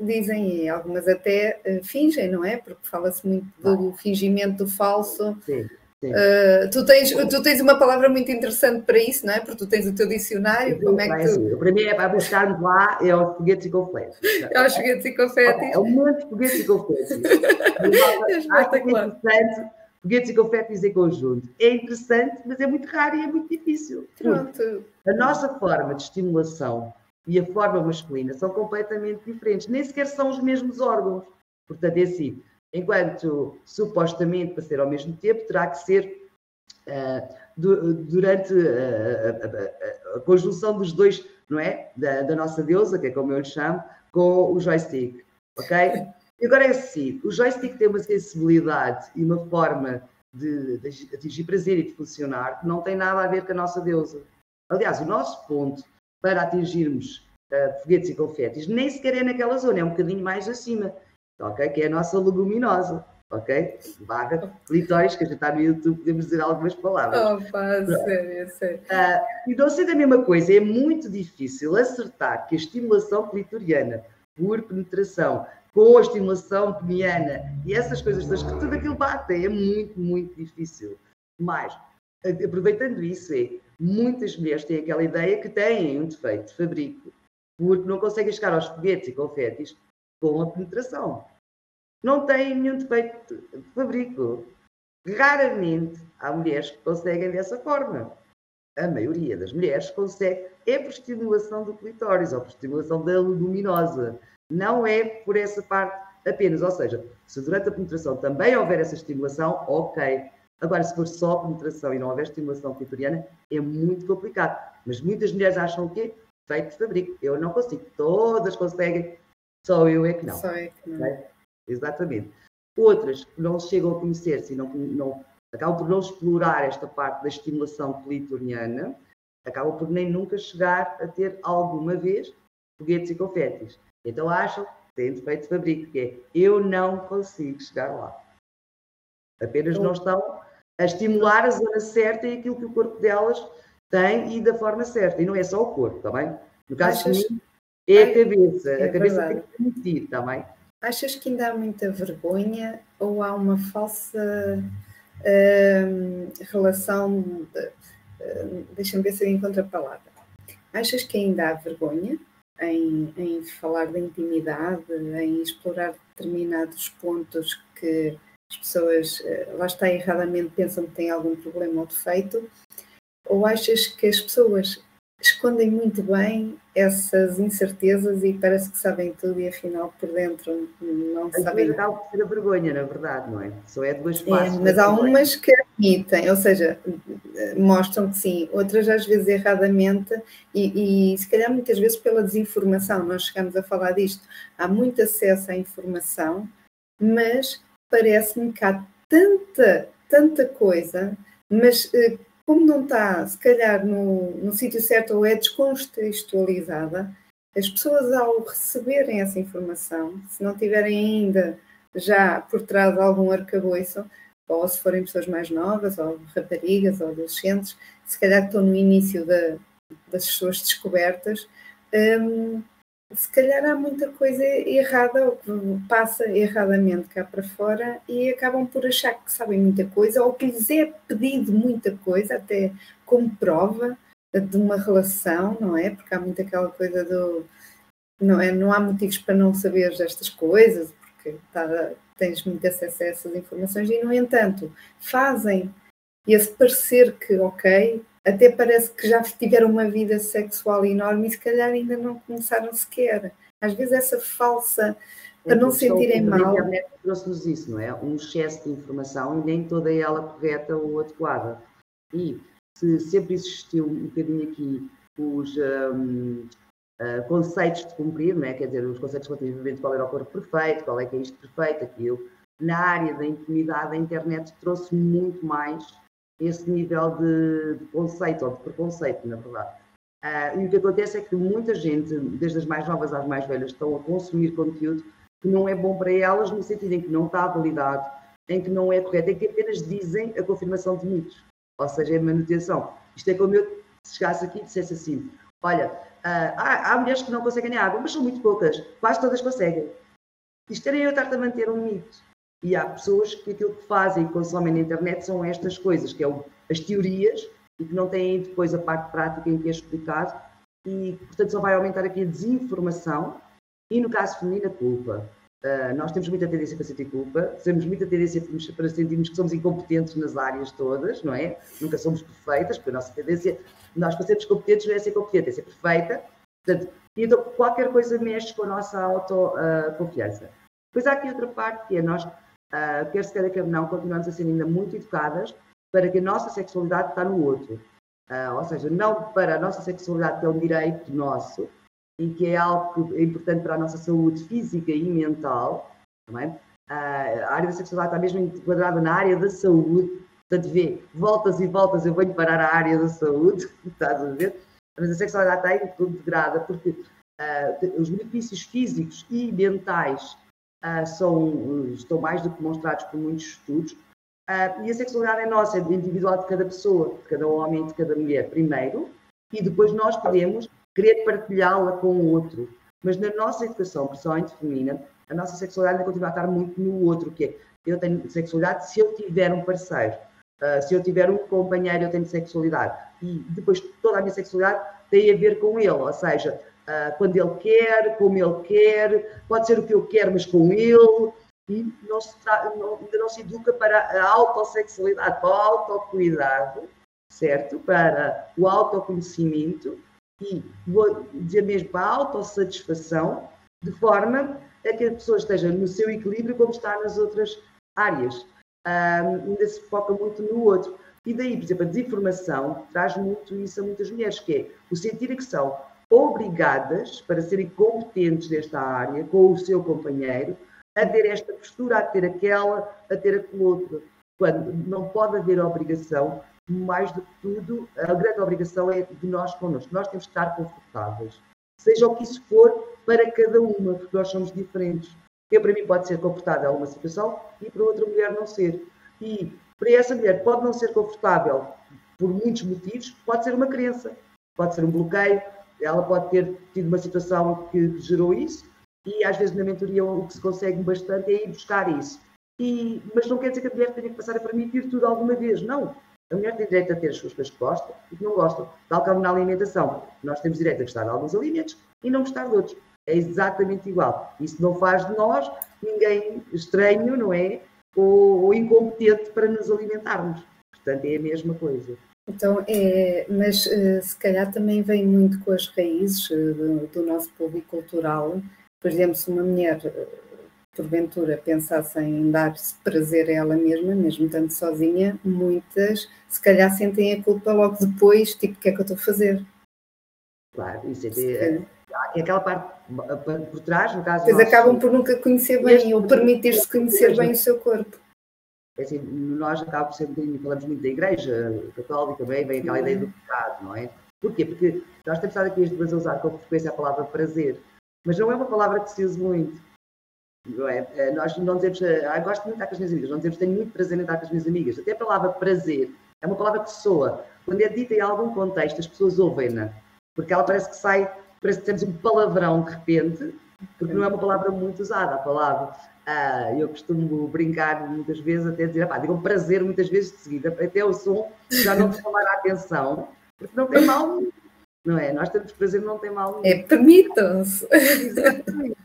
dizem, e algumas até uh, fingem, não é? Porque fala-se muito do fingimento do falso. Sim. Uh, tu, tens, tu tens uma palavra muito interessante para isso, não é? Porque tu tens o teu dicionário. como é que tu... Para mim é para buscar-me lá é aos foguetes e confetes. É aos foguetes e confetes. É um monte de foguetes e confetes. é espetacular. interessante foguetes e confetes em conjunto. É interessante, mas é muito raro e é muito difícil. Pronto. A nossa forma de estimulação e a forma masculina são completamente diferentes. Nem sequer são os mesmos órgãos. Portanto, é assim, enquanto supostamente para ser ao mesmo tempo terá que ser uh, du durante a, a, a, conjunção dos dois, não é? Da, da, nossa deusa, que é como eu lhe chamo, com o joystick, ok? E agora é assim, o joystick tem uma sensibilidade e uma forma de, de atingir prazer e de funcionar que não tem nada a ver com a nossa deusa. Aliás, o nosso ponto para atingirmos uh, foguetes e confetes nem sequer é naquela zona, é um bocadinho mais acima ok? Que é a nossa leguminosa, ok? Vaga clitóris, que a gente está no YouTube, podemos dizer algumas palavras. Oh, pá, sério, sério. Uh, e não sendo a mesma coisa, é muito difícil acertar que a estimulação clitoriana por penetração com a estimulação peniana e essas coisas todas, que tudo aquilo bate, é muito, muito difícil. Mas, aproveitando isso, é, muitas mulheres têm aquela ideia que têm um defeito de fabrico, porque não conseguem chegar aos foguetes e confetes com a penetração. Não tem nenhum defeito de fabrico. Raramente há mulheres que conseguem dessa forma. A maioria das mulheres consegue, é por estimulação do clitóris ou por estimulação da luminosa. Não é por essa parte apenas. Ou seja, se durante a penetração também houver essa estimulação, ok. Agora, se for só penetração e não houver estimulação clitoriana, é muito complicado. Mas muitas mulheres acham o quê? Feito de fabrico. Eu não consigo. Todas conseguem só eu é que não. Só é que não. É? Exatamente. Outras que não chegam a conhecer-se e não, não, acabam por não explorar esta parte da estimulação clitoriana, acabam por nem nunca chegar a ter alguma vez foguetes e confetes. Então acham que têm defeito de fabrico, que é eu não consigo chegar lá. Apenas então, não estão a estimular a zona certa e aquilo que o corpo delas tem e da forma certa. E não é só o corpo, está bem? No caso achas, de mim, é a cabeça. É a cabeça verdade. tem que permitir também. Achas que ainda há muita vergonha ou há uma falsa hum, relação de, uh, deixa-me ver se eu encontro a palavra. Achas que ainda há vergonha em, em falar da intimidade, em explorar determinados pontos que as pessoas, uh, lá está erradamente, pensam que têm algum problema ou defeito? Ou achas que as pessoas escondem muito bem essas incertezas e parece que sabem tudo e afinal por dentro não Às sabem. Acaba por ser a vergonha, na verdade, não é? Só é duas faces. É, mas há umas que admitem, ou seja, mostram que sim, outras às vezes erradamente e, e se calhar muitas vezes pela desinformação, nós chegamos a falar disto, há muito acesso à informação, mas parece-me que há tanta, tanta coisa, mas eh, como não está, se calhar, no, no sítio certo ou é descontextualizada, as pessoas, ao receberem essa informação, se não tiverem ainda já por trás algum arcabouço, ou se forem pessoas mais novas, ou raparigas, ou adolescentes, se calhar estão no início da, das suas descobertas, hum, se calhar há muita coisa errada ou que passa erradamente cá para fora e acabam por achar que sabem muita coisa ou que lhes é pedido muita coisa, até como prova de uma relação, não é? Porque há muito aquela coisa do não, é, não há motivos para não saber estas coisas, porque tá, tens muito acesso a essas informações, e no entanto fazem esse parecer que, ok, até parece que já tiveram uma vida sexual enorme e se calhar ainda não começaram sequer. Às vezes essa falsa, para é não sentirem mal. A internet trouxe-nos isso, não é? Um excesso de informação e nem toda ela correta ou adequada. E se sempre existiu um bocadinho aqui os um, uh, ah, conceitos de cumprir, não é? quer dizer, os conceitos relativamente qual era o corpo perfeito, qual é que é isto perfeito, aquilo. Na área da intimidade, a internet trouxe muito mais esse nível de, de conceito ou de preconceito, na verdade. Uh, e o que acontece é que muita gente, desde as mais novas às mais velhas, estão a consumir conteúdo que não é bom para elas, no sentido em que não está validado, em que não é correto, em que apenas dizem a confirmação de mitos, ou seja, é manutenção. Isto é como eu chegasse aqui e dissesse assim: olha, uh, há, há, mulheres que não conseguem água, mas são muito poucas, quase todas conseguem. Isto era eu estar a manter um mito. E há pessoas que aquilo que fazem e consomem na internet são estas coisas, que é o, as teorias, e que não têm depois a parte prática em que é explicado, e portanto só vai aumentar aqui a desinformação e no caso feminino a culpa. Uh, nós temos muita tendência para sentir culpa, temos muita tendência para sentirmos que somos incompetentes nas áreas todas, não é? Nunca somos perfeitas, porque a nossa tendência, nós para sermos competentes não é ser competente, é ser perfeita. Portanto, então qualquer coisa mexe com a nossa autoconfiança. Uh, Depois há aqui outra parte que é nós uh, quer se queira, quer não, continuamos a ser ainda muito educadas para que a nossa sexualidade está no outro. Uh, ou seja, não para a nossa sexualidade, que é um direito nosso e que é algo que é importante para a nossa saúde física e mental. Uh, a área da sexualidade está mesmo enquadrada na área da saúde, portanto, vê, voltas e voltas, eu venho parar a área da saúde, estás a ver? Mas a sexualidade está integrada porque uh, os benefícios físicos e mentais uh, são, estão mais do que demonstrados por muitos estudos. Uh, e a sexualidade é nossa, é individual de cada pessoa, de cada homem de cada mulher, primeiro, e depois nós podemos querer partilhá-la com o outro. Mas na nossa educação, principalmente feminina, a nossa sexualidade continua a estar muito no outro, que é, eu tenho sexualidade se eu tiver um parceiro, uh, se eu tiver um companheiro, eu tenho sexualidade. E depois toda a minha sexualidade tem a ver com ele, ou seja, quando ele quer, como ele quer, pode ser o que eu quero, mas com ele, e não se não, ainda não se educa para a autossexualidade, para o autocuidado, certo? Para o autoconhecimento e, vou dizer mesmo, para a autossatisfação, de forma a que a pessoa esteja no seu equilíbrio como está nas outras áreas. Um, ainda se foca muito no outro. E daí, por exemplo, a desinformação traz muito isso a muitas mulheres, que é o sentir que são obrigadas, para serem competentes nesta área, com o seu companheiro, a ter esta postura, a ter aquela, a ter aquele outro. Quando não pode haver obrigação, mais do que tudo, a grande obrigação é de nós connosco. Nós temos que estar confortáveis. Seja o que isso for para cada uma, porque nós somos diferentes. Eu, para mim, pode ser confortável uma situação e para outra mulher não ser. E para essa mulher pode não ser confortável por muitos motivos, pode ser uma crença, pode ser um bloqueio, ela pode ter tido uma situação que gerou isso e às vezes na mentoria o que se consegue bastante é ir buscar isso. E, mas não quer dizer que a mulher tenha que passar a permitir tudo alguma vez, não. A mulher tem direito a ter as suas coisas que gostam e que não gostam. Tal como na alimentação. Nós temos direito a gostar de alguns alimentos e não gostar de outros. É exatamente igual. Isso não faz de nós ninguém estranho, não é? Ou, ou incompetente para nos alimentarmos. Portanto, é a mesma coisa. Então, é, mas uh, se calhar também vem muito com as raízes uh, do, do, nosso público cultural. Por exemplo, se uma mulher, uh, porventura, pensasse em dar-se prazer a ela mesma, mesmo estando sozinha, muitas, se calhar, sentem a culpa logo depois, tipo, o que é que eu estou a fazer? Claro, isso é, é aquela parte por trás, no caso. Pois acabam por nunca conhecer bem ou permitir-se conhecer bem o seu corpo. É assim, nós acabamos sempre, falamos muito da igreja católica, bem, vem aquela ideia do pecado, não é? Porquê? Porque nós temos estado aqui a usar com frequência a palavra prazer, mas não é uma palavra que se usa muito. Não é? Eh, nós não dizemos, ah, gosto muito de estar com as minhas amigas, não dizemos, tenho muito prazer em estar com as minhas amigas. Até a palavra prazer é uma palavra que soa. Quando é dita em algum contexto, as pessoas ouvem-na, porque ela parece que sai, parece que temos um palavrão de repente, porque não é uma palavra muito usada. A palavra Uh, eu costumo brincar muitas vezes, até dizer, pá, digam prazer muitas vezes de seguida, até o som já não te chamar a atenção, porque não tem mal não é? Nós temos prazer, não tem mal É, permitam-se. Exatamente.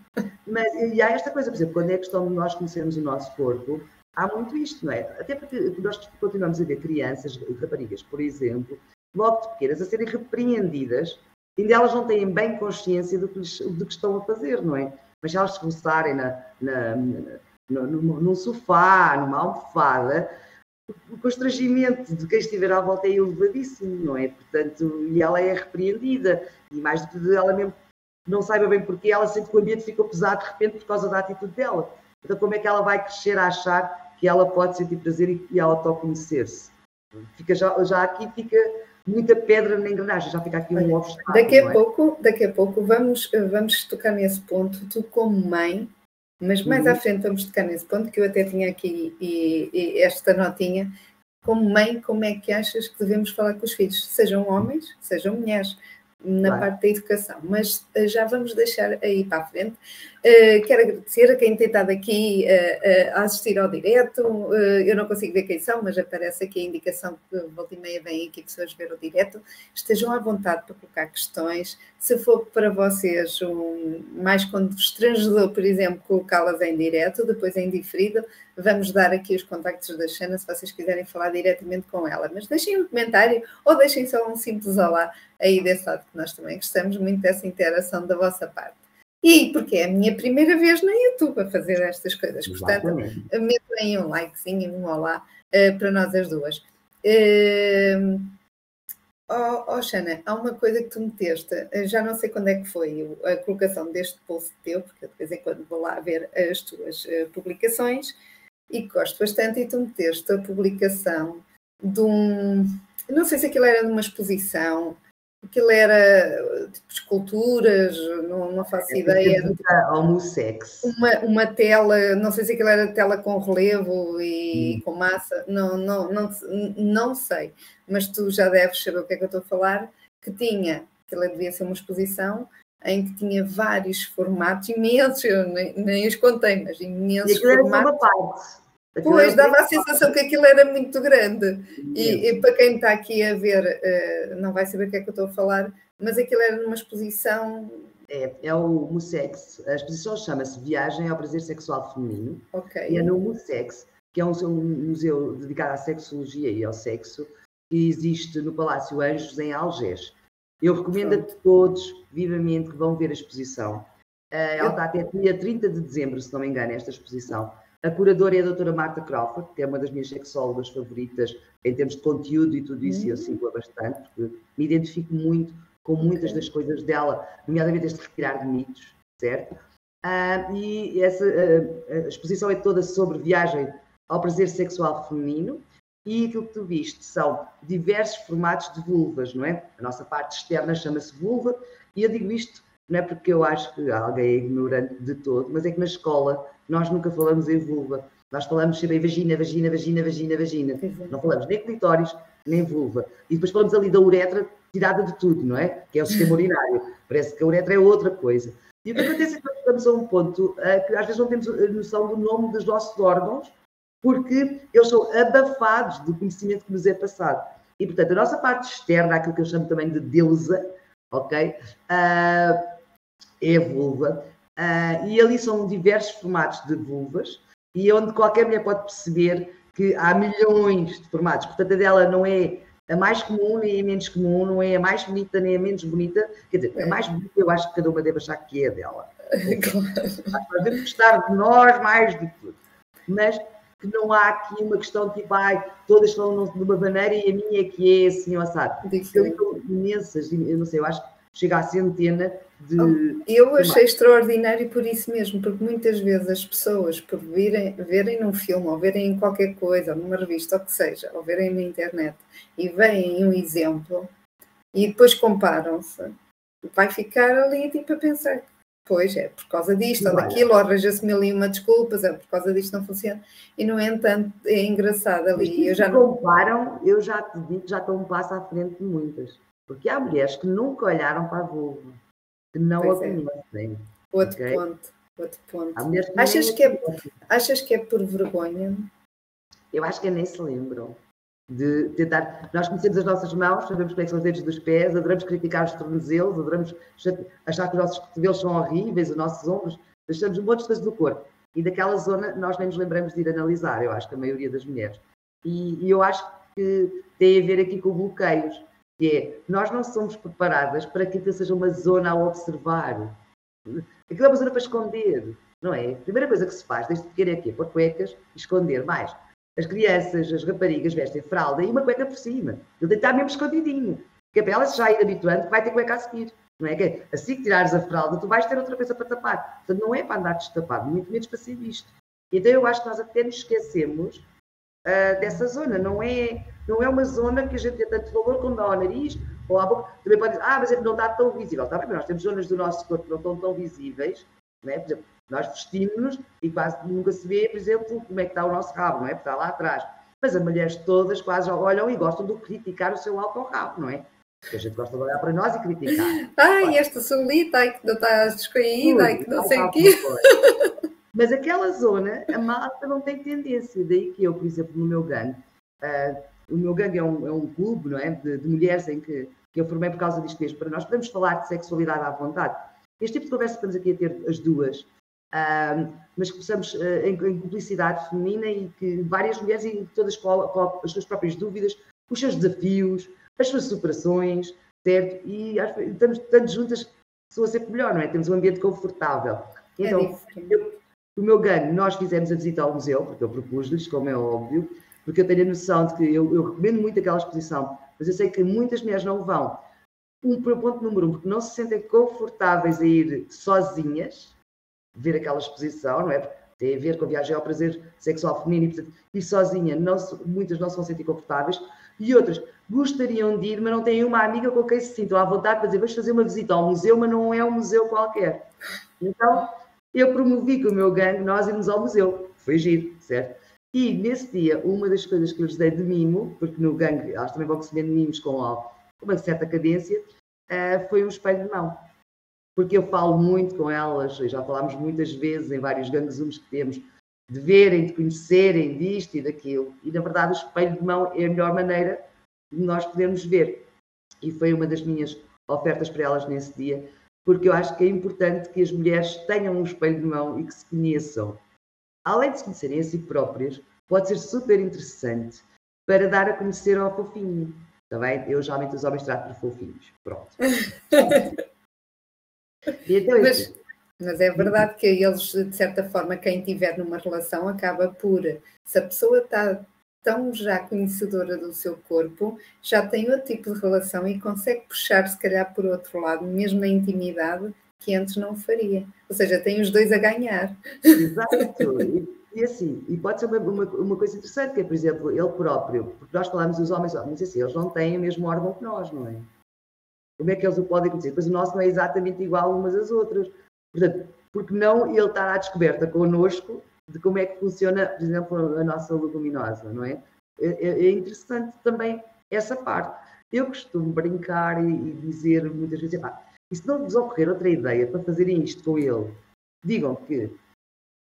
Mas, e há esta coisa, por exemplo, quando é questão de nós conhecermos o nosso corpo, há muito isto, não é? Até porque nós continuamos a ver crianças, raparigas, por exemplo, logo de pequenas, a serem repreendidas, ainda elas não têm bem consciência do que, do que estão a fazer, não é? Mas se elas se roçarem na, na, no, no, num sofá, numa almofada, o constrangimento de quem estiver à volta é elevadíssimo, não é? Portanto, e ela é repreendida, e mais do que ela mesmo não saiba bem porque ela sente que o ambiente ficou pesado de repente por causa da atitude dela. Então, como é que ela vai crescer a achar que ela pode sentir prazer e, e autoconhecer-se? Fica já, já aqui fica muita pedra na engrenagem, já fica aqui um obstáculo. Daqui a, é? pouco, daqui a pouco vamos, vamos tocar nesse ponto, tu como mãe, mas mais uhum. à frente vamos tocar nesse ponto, que eu até tinha aqui e, e esta notinha. Como mãe, como é que achas que devemos falar com os filhos? Sejam homens, sejam mulheres na claro. parte da educação, mas uh, já vamos deixar aí para a frente. Uh, quero agradecer a quem tem estado aqui uh, a assistir ao direto. eu não consigo ver quem são, mas aparece aqui a indicação que volta e meia vem aqui pessoas ver o direto. Estejam à vontade para colocar questões. Se for para vocês um, mais constrangedor, por exemplo, colocá-las em direto, depois em diferido, vamos dar aqui os contactos da Xana se vocês quiserem falar diretamente com ela. Mas deixem um comentário ou deixem só um simples olá aí desse lado, que nós também gostamos muito dessa interação da vossa parte. E porque é a minha primeira vez no YouTube a fazer estas coisas. Portanto, metam aí um likezinho, um olá uh, para nós as duas. Uh, oh, oh, Xana, há uma coisa que tu meteste, eh, já não sei quando é que foi a colocação deste post teu, porque de vez em quando vou lá ver as tuas uh, publicações e gosto bastante, e tu meteste a publicação de um. Não sei se aquilo era de uma exposição Aquilo era tipo esculturas, não, não faço é, ideia. Homosex. Uma, uma tela, não sei se aquilo era tela com relevo e hum. com massa, não, não, não, não sei, mas tu já deves saber o que é que eu estou a falar, que tinha, aquilo devia ser uma exposição, em que tinha vários formatos imensos, eu nem, nem os contei, mas imensos e formatos. Era uma parte. Pois, dava a sensação que aquilo era muito grande. E, e para quem está aqui a ver, uh, não vai saber o que é que eu estou a falar, mas aquilo era numa exposição. É, é o Musex. A exposição chama-se Viagem ao Prazer Sexual Feminino. Ok. E é no Musex, que é um, um museu dedicado à sexologia e ao sexo, que existe no Palácio Anjos, em Algés. Eu recomendo Pronto. a todos, vivamente, que vão ver a exposição. Uh, ela está até dia 30 de dezembro, se não me engano, esta exposição. A curadora é a doutora Marta Crawford, que é uma das minhas sexólogas favoritas em termos de conteúdo e tudo isso, e eu uhum. sigo-a bastante, porque me identifico muito com muitas das coisas dela, nomeadamente este retirar de mitos, certo? Uh, e essa uh, a exposição é toda sobre viagem ao prazer sexual feminino, e aquilo que tu viste são diversos formatos de vulvas, não é? A nossa parte externa chama-se vulva, e eu digo isto não é porque eu acho que alguém é ignorante de todo, mas é que na escola nós nunca falamos em vulva. Nós falamos sempre em vagina, vagina, vagina, vagina, vagina. Não falamos nem clitóris, nem vulva. E depois falamos ali da uretra tirada de tudo, não é? Que é o sistema urinário. Parece que a uretra é outra coisa. E o que acontece é que nós chegamos a um ponto uh, que às vezes não temos noção do nome dos nossos órgãos porque eles são abafados do conhecimento que nos é passado. E, portanto, a nossa parte externa, aquilo que eu chamo também de deusa, ok? Uh, é a vulva. Uh, e ali são diversos formatos de vulvas, e é onde qualquer mulher pode perceber que há milhões de formatos. Portanto, a dela não é a mais comum nem a menos comum, não é a mais bonita nem a menos bonita. Quer dizer, a mais bonita eu acho que cada uma deve achar que é dela. Claro. Deve gostar de nós mais do que tudo. Mas que não há aqui uma questão tipo, ai, todas falam de uma maneira e a minha é que é assim, ou sabe? São imensas, eu não sei, eu acho que chega à centena de. Oh, eu achei extraordinário por isso mesmo, porque muitas vezes as pessoas, por virem, verem num filme, ou verem em qualquer coisa, numa revista, ou que seja, ou verem na internet, e veem um exemplo, e depois comparam-se, vai ficar ali tipo a pensar Pois é, por causa disto ou daquilo, ou arranja-se mil e uma desculpas, é por causa disto não funciona. E, no entanto, é engraçado ali. Eu já não... comparam, eu já te digo, já estou um passo à frente de muitas. Porque há mulheres que nunca olharam para a vulva, que não pois a é. conhecem. Outro okay? ponto. Outro ponto. Achas, que é, achas que é por vergonha? Eu acho que nem se lembram de tentar. Nós conhecemos as nossas mãos, sabemos como é que são os dedos dos pés, adoramos criticar os tornozelos, adoramos achar que os nossos cotovelos são horríveis, os nossos ombros, deixamos um monte de coisas do corpo. E daquela zona nós nem nos lembramos de ir analisar, eu acho que a maioria das mulheres. E, e eu acho que tem a ver aqui com bloqueios, que é, nós não somos preparadas para que aquilo seja uma zona a observar. Aquilo é uma zona para esconder, não é? A primeira coisa que se faz desde pequeno é aqui, pôr cuecas e esconder mais. As crianças, as raparigas vestem fralda e uma cueca por cima. Ele estar mesmo escondidinho. Que é para elas já ir habituando que vai ter cueca a seguir. Não é que assim que tirares a fralda, tu vais ter outra coisa para tapar. Portanto, não é para andar destapado, muito menos para ser visto. Então eu acho que nós até nos esquecemos uh, dessa zona. Não é, não é uma zona que a gente tem tanto valor como dá ao nariz ou à boca. Também pode dizer, ah, mas é não está tão visível. Está bem, mas nós temos zonas do nosso corpo que não estão tão visíveis. Não é? Por exemplo, nós vestimos-nos e quase nunca se vê, por exemplo, como é que está o nosso rabo, não é? Porque está lá atrás. Mas as mulheres todas quase olham e gostam de criticar o seu alto rabo, não é? Porque a gente gosta de olhar para nós e criticar. Ai, esta solita, ai que não está descaída, ai que não sei o quê. Mas aquela zona, a malta não tem tendência. Daí que eu, por exemplo, no meu gangue, uh, o meu gangue é um, é um clube, não é? De, de, mulheres em que, que eu formei por causa disto mesmo, para nós podemos falar de sexualidade à vontade. Este tipo de conversa que estamos aqui a ter as duas, mas começamos uh, em, em, publicidade feminina e que várias mulheres e todas com, as suas próprias dúvidas, os seus desafios, as suas superações, certo? E estamos tanto juntas, a ser melhor, não é? Temos um ambiente confortável. É então, é eu, o meu ganho, nós fizemos a visita ao museu, porque eu propus-lhes, como é óbvio, porque eu tenho a noção de que eu, eu, recomendo muito aquela exposição, mas eu sei que muitas mulheres não vão. Um, ponto número um, porque não se sentem confortáveis a ir sozinhas, ver aquela exposição, não é? Tem a ver com a viagem ao prazer sexual feminino e, portanto, ir sozinha, não, muitas não se vão sentir confortáveis, e outras gostariam de ir, mas não têm uma amiga com quem se sintam à vontade para dizer, vamos fazer uma visita ao museu, mas não é um museu qualquer. Então, eu promovi com o meu gangue nós irmos ao museu. Foi giro, certo? E nesse dia, uma das coisas que eu lhes dei de mimo, porque no gangue elas também vão recebendo mimos com uma certa cadência, uh, foi um espelho de mão porque eu falo muito com elas, já falámos muitas vezes em vários gangzooms que temos, de verem, de conhecerem disto e daquilo. E, na verdade, o espelho de mão é a melhor maneira de nós podermos ver. E foi uma das minhas ofertas para elas nesse dia, porque eu acho que é importante que as mulheres tenham um espelho de mão e que se conheçam. Além de se conhecerem a si próprias, pode ser super interessante para dar a conhecer ao fofinho. Está bem? Eu geralmente os homens trato de fofinhos. Pronto. Então, mas, mas é verdade que eles, de certa forma, quem estiver numa relação acaba por, se a pessoa está tão já conhecedora do seu corpo, já tem outro tipo de relação e consegue puxar, se calhar, por outro lado, mesmo na intimidade, que antes não faria. Ou seja, tem os dois a ganhar. Exato. E, e assim, e pode ser uma, uma, uma, coisa interessante, que é, por exemplo, ele próprio, porque nós falamos dos homens, homens assim, eles não têm o mesmo órgão que nós, não é? Como é que eles o podem conhecer? Pois o nosso não é exatamente igual umas às outras. Portanto, porque não ele estar à descoberta connosco de como é que funciona, por exemplo, a nossa leguminosa, não é? É, é, é interessante também essa parte. Eu costumo brincar e, dizer muitas vezes, e se não vos ocorrer outra ideia para fazerem isto com ele, digam que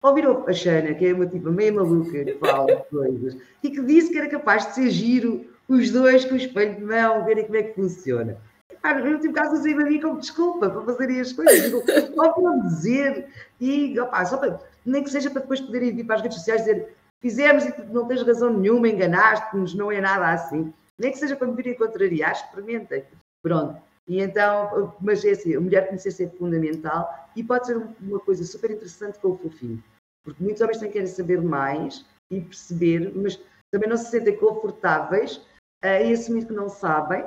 ouviram a Xana, que é uma tipo meio maluca, que fala coisas, e que disse que era capaz de ser giro os dois com o espelho de mão, verem como é que funciona. Ah, no último caso usei a mim como desculpa para fazerem as coisas. Ouviram dizer, e opa, só para, nem que seja para depois poderem vir para as redes sociais dizer fizemos e não tens razão nenhuma, enganaste-nos, não é nada assim. Nem que seja para me virem contrariar, experimentem. Pronto. E então, mas é assim, a mulher conhecer é fundamental e pode ser uma coisa super interessante com o fofinho. Porque muitos homens também querem saber mais e perceber, mas também não se sentem confortáveis a assumir que não sabem,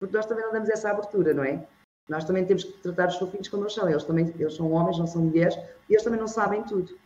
porque nós também não damos essa abertura, não é? Nós também temos que tratar os fofinhos como eles são. Eles, também, eles são homens, não são mulheres, e eles também não sabem tudo.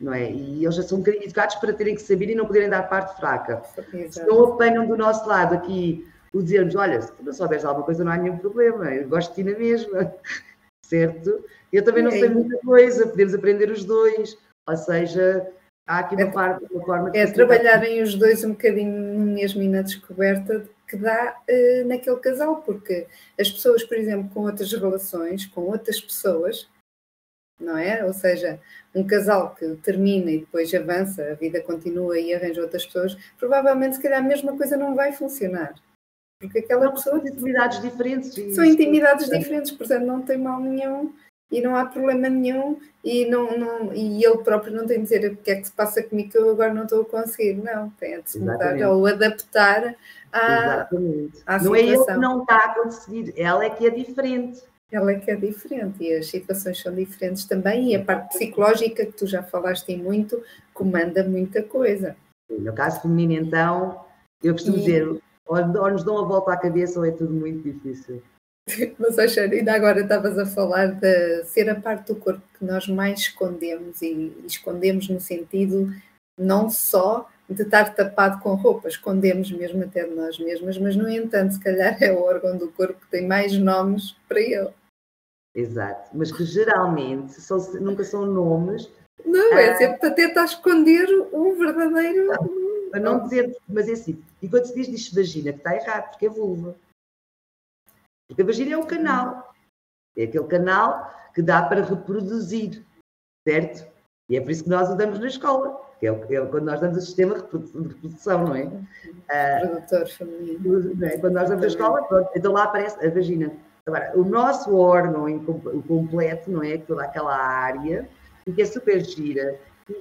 Não é? E eles já são um bocadinho educados para terem que saber e não poderem dar parte fraca. Se não apanham do nosso lado aqui o dizermos, olha, se tu não souberes alguma coisa não há nenhum problema, eu gosto de ti na mesma, certo? Eu também não é. sei muita coisa, podemos aprender os dois, ou seja, há aqui uma, é, parte, uma forma. É trabalharem os dois um bocadinho mesmo e na descoberta que dá uh, naquele casal, porque as pessoas, por exemplo, com outras relações, com outras pessoas, não é? Ou seja, um casal que termina e depois avança, a vida continua e arranja outras pessoas, provavelmente, se calhar, a mesma coisa não vai funcionar. Porque aquela não, pessoa. São intimidades diferentes. São intimidades diferentes, portanto, não tem mal nenhum e não há problema nenhum e, não, não, e ele próprio não tem de dizer o que é que se passa comigo que eu agora não estou a conseguir. Não, tem de se mudar ou adaptar à, Exatamente. à não situação. é ele que não está a conseguir, ela é que é diferente. Ela é que é diferente e as situações são diferentes também e a parte psicológica que tu já falaste em muito comanda muita coisa. No caso feminino então, eu costumo e... dizer, ou, ou nos dão a volta à cabeça ou é tudo muito difícil. Mas, Oxana, ainda agora estavas a falar de ser a parte do corpo que nós mais escondemos e escondemos no sentido não só de estar tapado com roupa, escondemos mesmo até de nós mesmas, mas no entanto, se calhar é o órgão do corpo que tem mais nomes para ele. Exato, mas que geralmente são, nunca são nomes. Não, é ah, sempre para tentar esconder o verdadeiro. Para não dizer, mas é assim, e quando se diz diz vagina, que está errado, porque é vulva. Porque a vagina é um canal. É aquele canal que dá para reproduzir, certo? E é por isso que nós o damos na escola, que é, é quando nós damos o sistema de reprodução, não é? Produtor ah, feminino. É? Quando nós damos na escola, pronto, então lá aparece a vagina. Agora, o nosso órgão o completo, não é? Toda aquela área, que é super gira,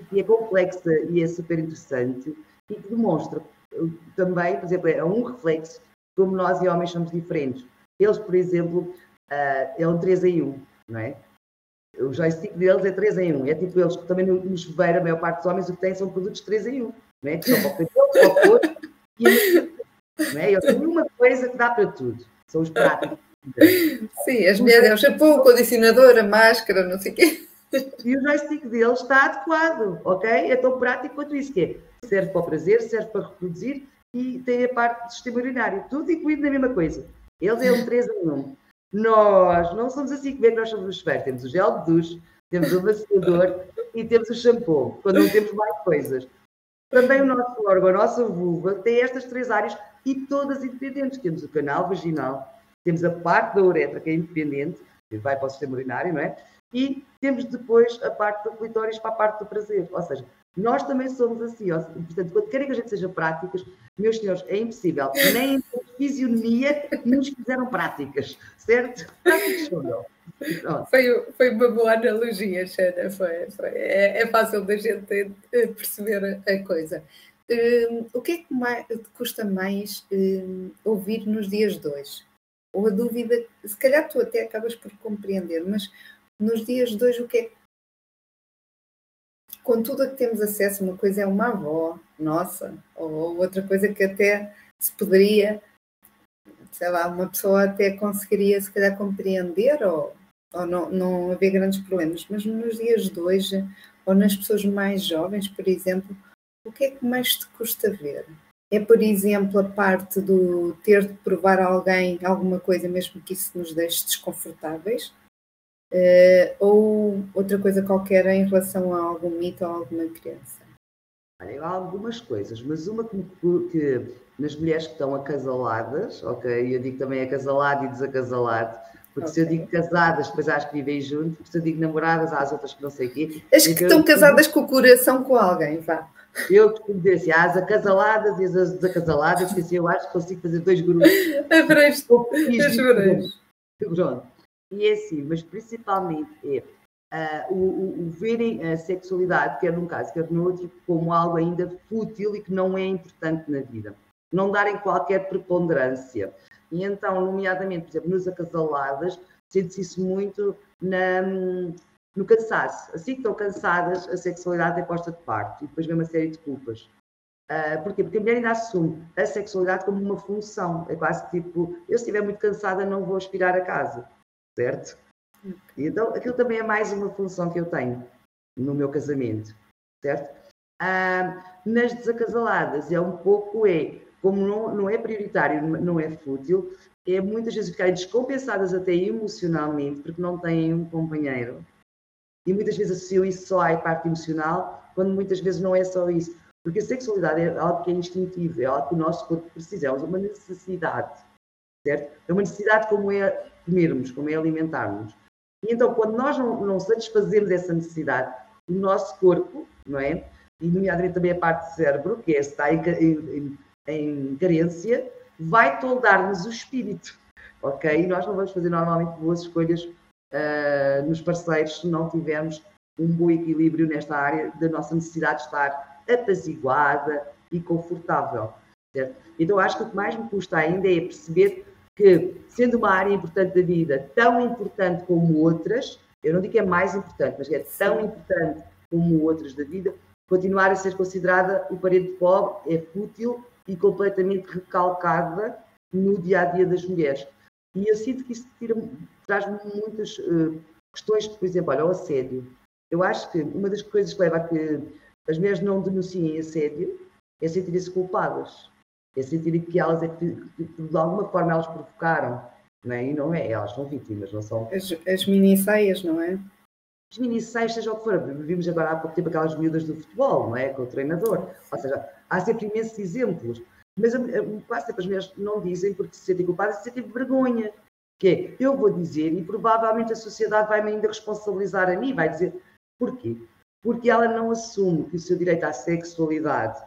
que é complexa e é super interessante, e que demonstra também, por exemplo, é um reflexo como nós e homens somos diferentes. Eles, por exemplo, uh, é um 3 em 1, não é? O joystick deles é 3 em 1. É tipo eles que também no, no chuveiro, a maior parte dos homens o que têm são produtos 3 em 1, não é? Que são para o cabelo, para o corpo e não é? Eles têm uma coisa que dá para tudo. São os práticos. Sim, as mulheres é o shampoo, o condicionador, a máscara, não sei o quê. E o joystick deles está adequado, ok? É tão prático quanto isso, que é, serve para o prazer, serve para reproduzir e tem a parte do sistema urinário, tudo incluído na mesma coisa. Eles é um 3 em 1. Nós não somos assim é que nós somos os chuveiro. Temos o gel de duche, temos o vacilador e temos o shampoo, quando não temos mais coisas. Também o nosso órgão, a nossa vulva, tem estas três áreas e todas independentes. Temos o canal vaginal, temos a parte da uretra, que é independente, que vai para o sistema urinário, não é? E temos depois a parte do clitóris para a parte do prazer. Ou seja, nós também somos assim. Portanto, quando querem que a gente seja práticas, meus senhores, é impossível. Nem fisionomia nos fizeram práticas, certo? Foi, foi uma boa analogia, Xana. Foi, foi. É, é fácil da gente perceber a coisa. Um, o que é que mais, te custa mais um, ouvir nos dias de hoje? Ou a dúvida, se calhar tu até acabas por compreender, mas nos dias de hoje o que é que com tudo a que temos acesso, uma coisa é uma avó nossa, ou outra coisa que até se poderia, sei lá, uma pessoa até conseguiria se calhar compreender ou, ou não, não haver grandes problemas, mas nos dias de hoje, ou nas pessoas mais jovens, por exemplo, o que é que mais te custa ver? É, por exemplo, a parte do ter de provar a alguém alguma coisa, mesmo que isso nos deixe desconfortáveis? Uh, ou outra coisa qualquer em relação a algum mito ou alguma crença? Olha, há algumas coisas, mas uma que, que, nas mulheres que estão acasaladas, ok, eu digo também acasalado e desacasalado, Porque okay. se eu digo casadas, depois há as que vivem juntos, se eu digo namoradas, há as outras que não sei o quê. As que então, estão casadas com o coração com alguém, vá. Eu costumo dizer assim, há as acasaladas e as desacasaladas, que assim eu acho que consigo fazer dois grupos. Adoraste, Pronto. E é assim, mas principalmente é uh, o, o, o, verem a sexualidade, quer num caso, quer no outro, como algo ainda fútil e que não é importante na vida. Não darem qualquer preponderância. E então, nomeadamente, por exemplo, nos acasaladas, sente-se isso muito na, no cansaço. Assim que estão cansadas, a sexualidade é posta de parte e depois vem uma série de culpas. Uh, porquê? Porque a mulher ainda assume a sexualidade como uma função. É quase tipo, eu se estiver muito cansada não vou aspirar a casa, certo? Então, aquilo também é mais uma função que eu tenho no meu casamento, certo? Uh, nas desacasaladas é um pouco, é, como não, não é prioritário, não é fútil, é muitas vezes ficarem descompensadas até emocionalmente porque não têm um companheiro. E muitas vezes associam isso só à parte emocional, quando muitas vezes não é só isso. Porque a sexualidade é algo que é instintivo, é algo que o nosso corpo precisa, é uma necessidade, certo? É uma necessidade como é comermos, como é alimentarmos. E então, quando nós não, não satisfazemos essa necessidade, o nosso corpo, não é? E, nomeadamente, também a parte do cérebro, que é, está em, em, em carência, vai toldar-nos o espírito, ok? E nós não vamos fazer normalmente boas escolhas uh, nos parceiros se não tivermos um bom equilíbrio nesta área da nossa necessidade de estar apaziguada e confortável. Certo? Então, acho que o que mais me custa ainda é perceber que, sendo uma área importante da vida, tão importante como outras, eu não digo que é mais importante, mas é tão importante como outras da vida, continuar a ser considerada o parente pobre é fútil e completamente recalcada no dia a dia das mulheres. E eu sinto que isso traz-me muitas uh, questões, por exemplo, olha, o assédio. Eu acho que uma das coisas que leva a que as mulheres não denunciem assédio é sentirem-se culpadas. É sentirem que elas, é que, de alguma forma, elas provocaram. Não é? E não é, elas são vítimas, não são. As, as mini-saias, não é? As mini-saias, seja o que for. Vimos agora há pouco tempo aquelas miúdas do futebol, não é? Com o treinador. Ou seja, há sempre imensos exemplos. Mas quase sempre as mulheres não dizem porque se sentem culpadas e sentem vergonha. Que é, eu vou dizer e provavelmente a sociedade vai-me ainda responsabilizar a mim, vai dizer, porquê? porque ela não assume que o seu direito à sexualidade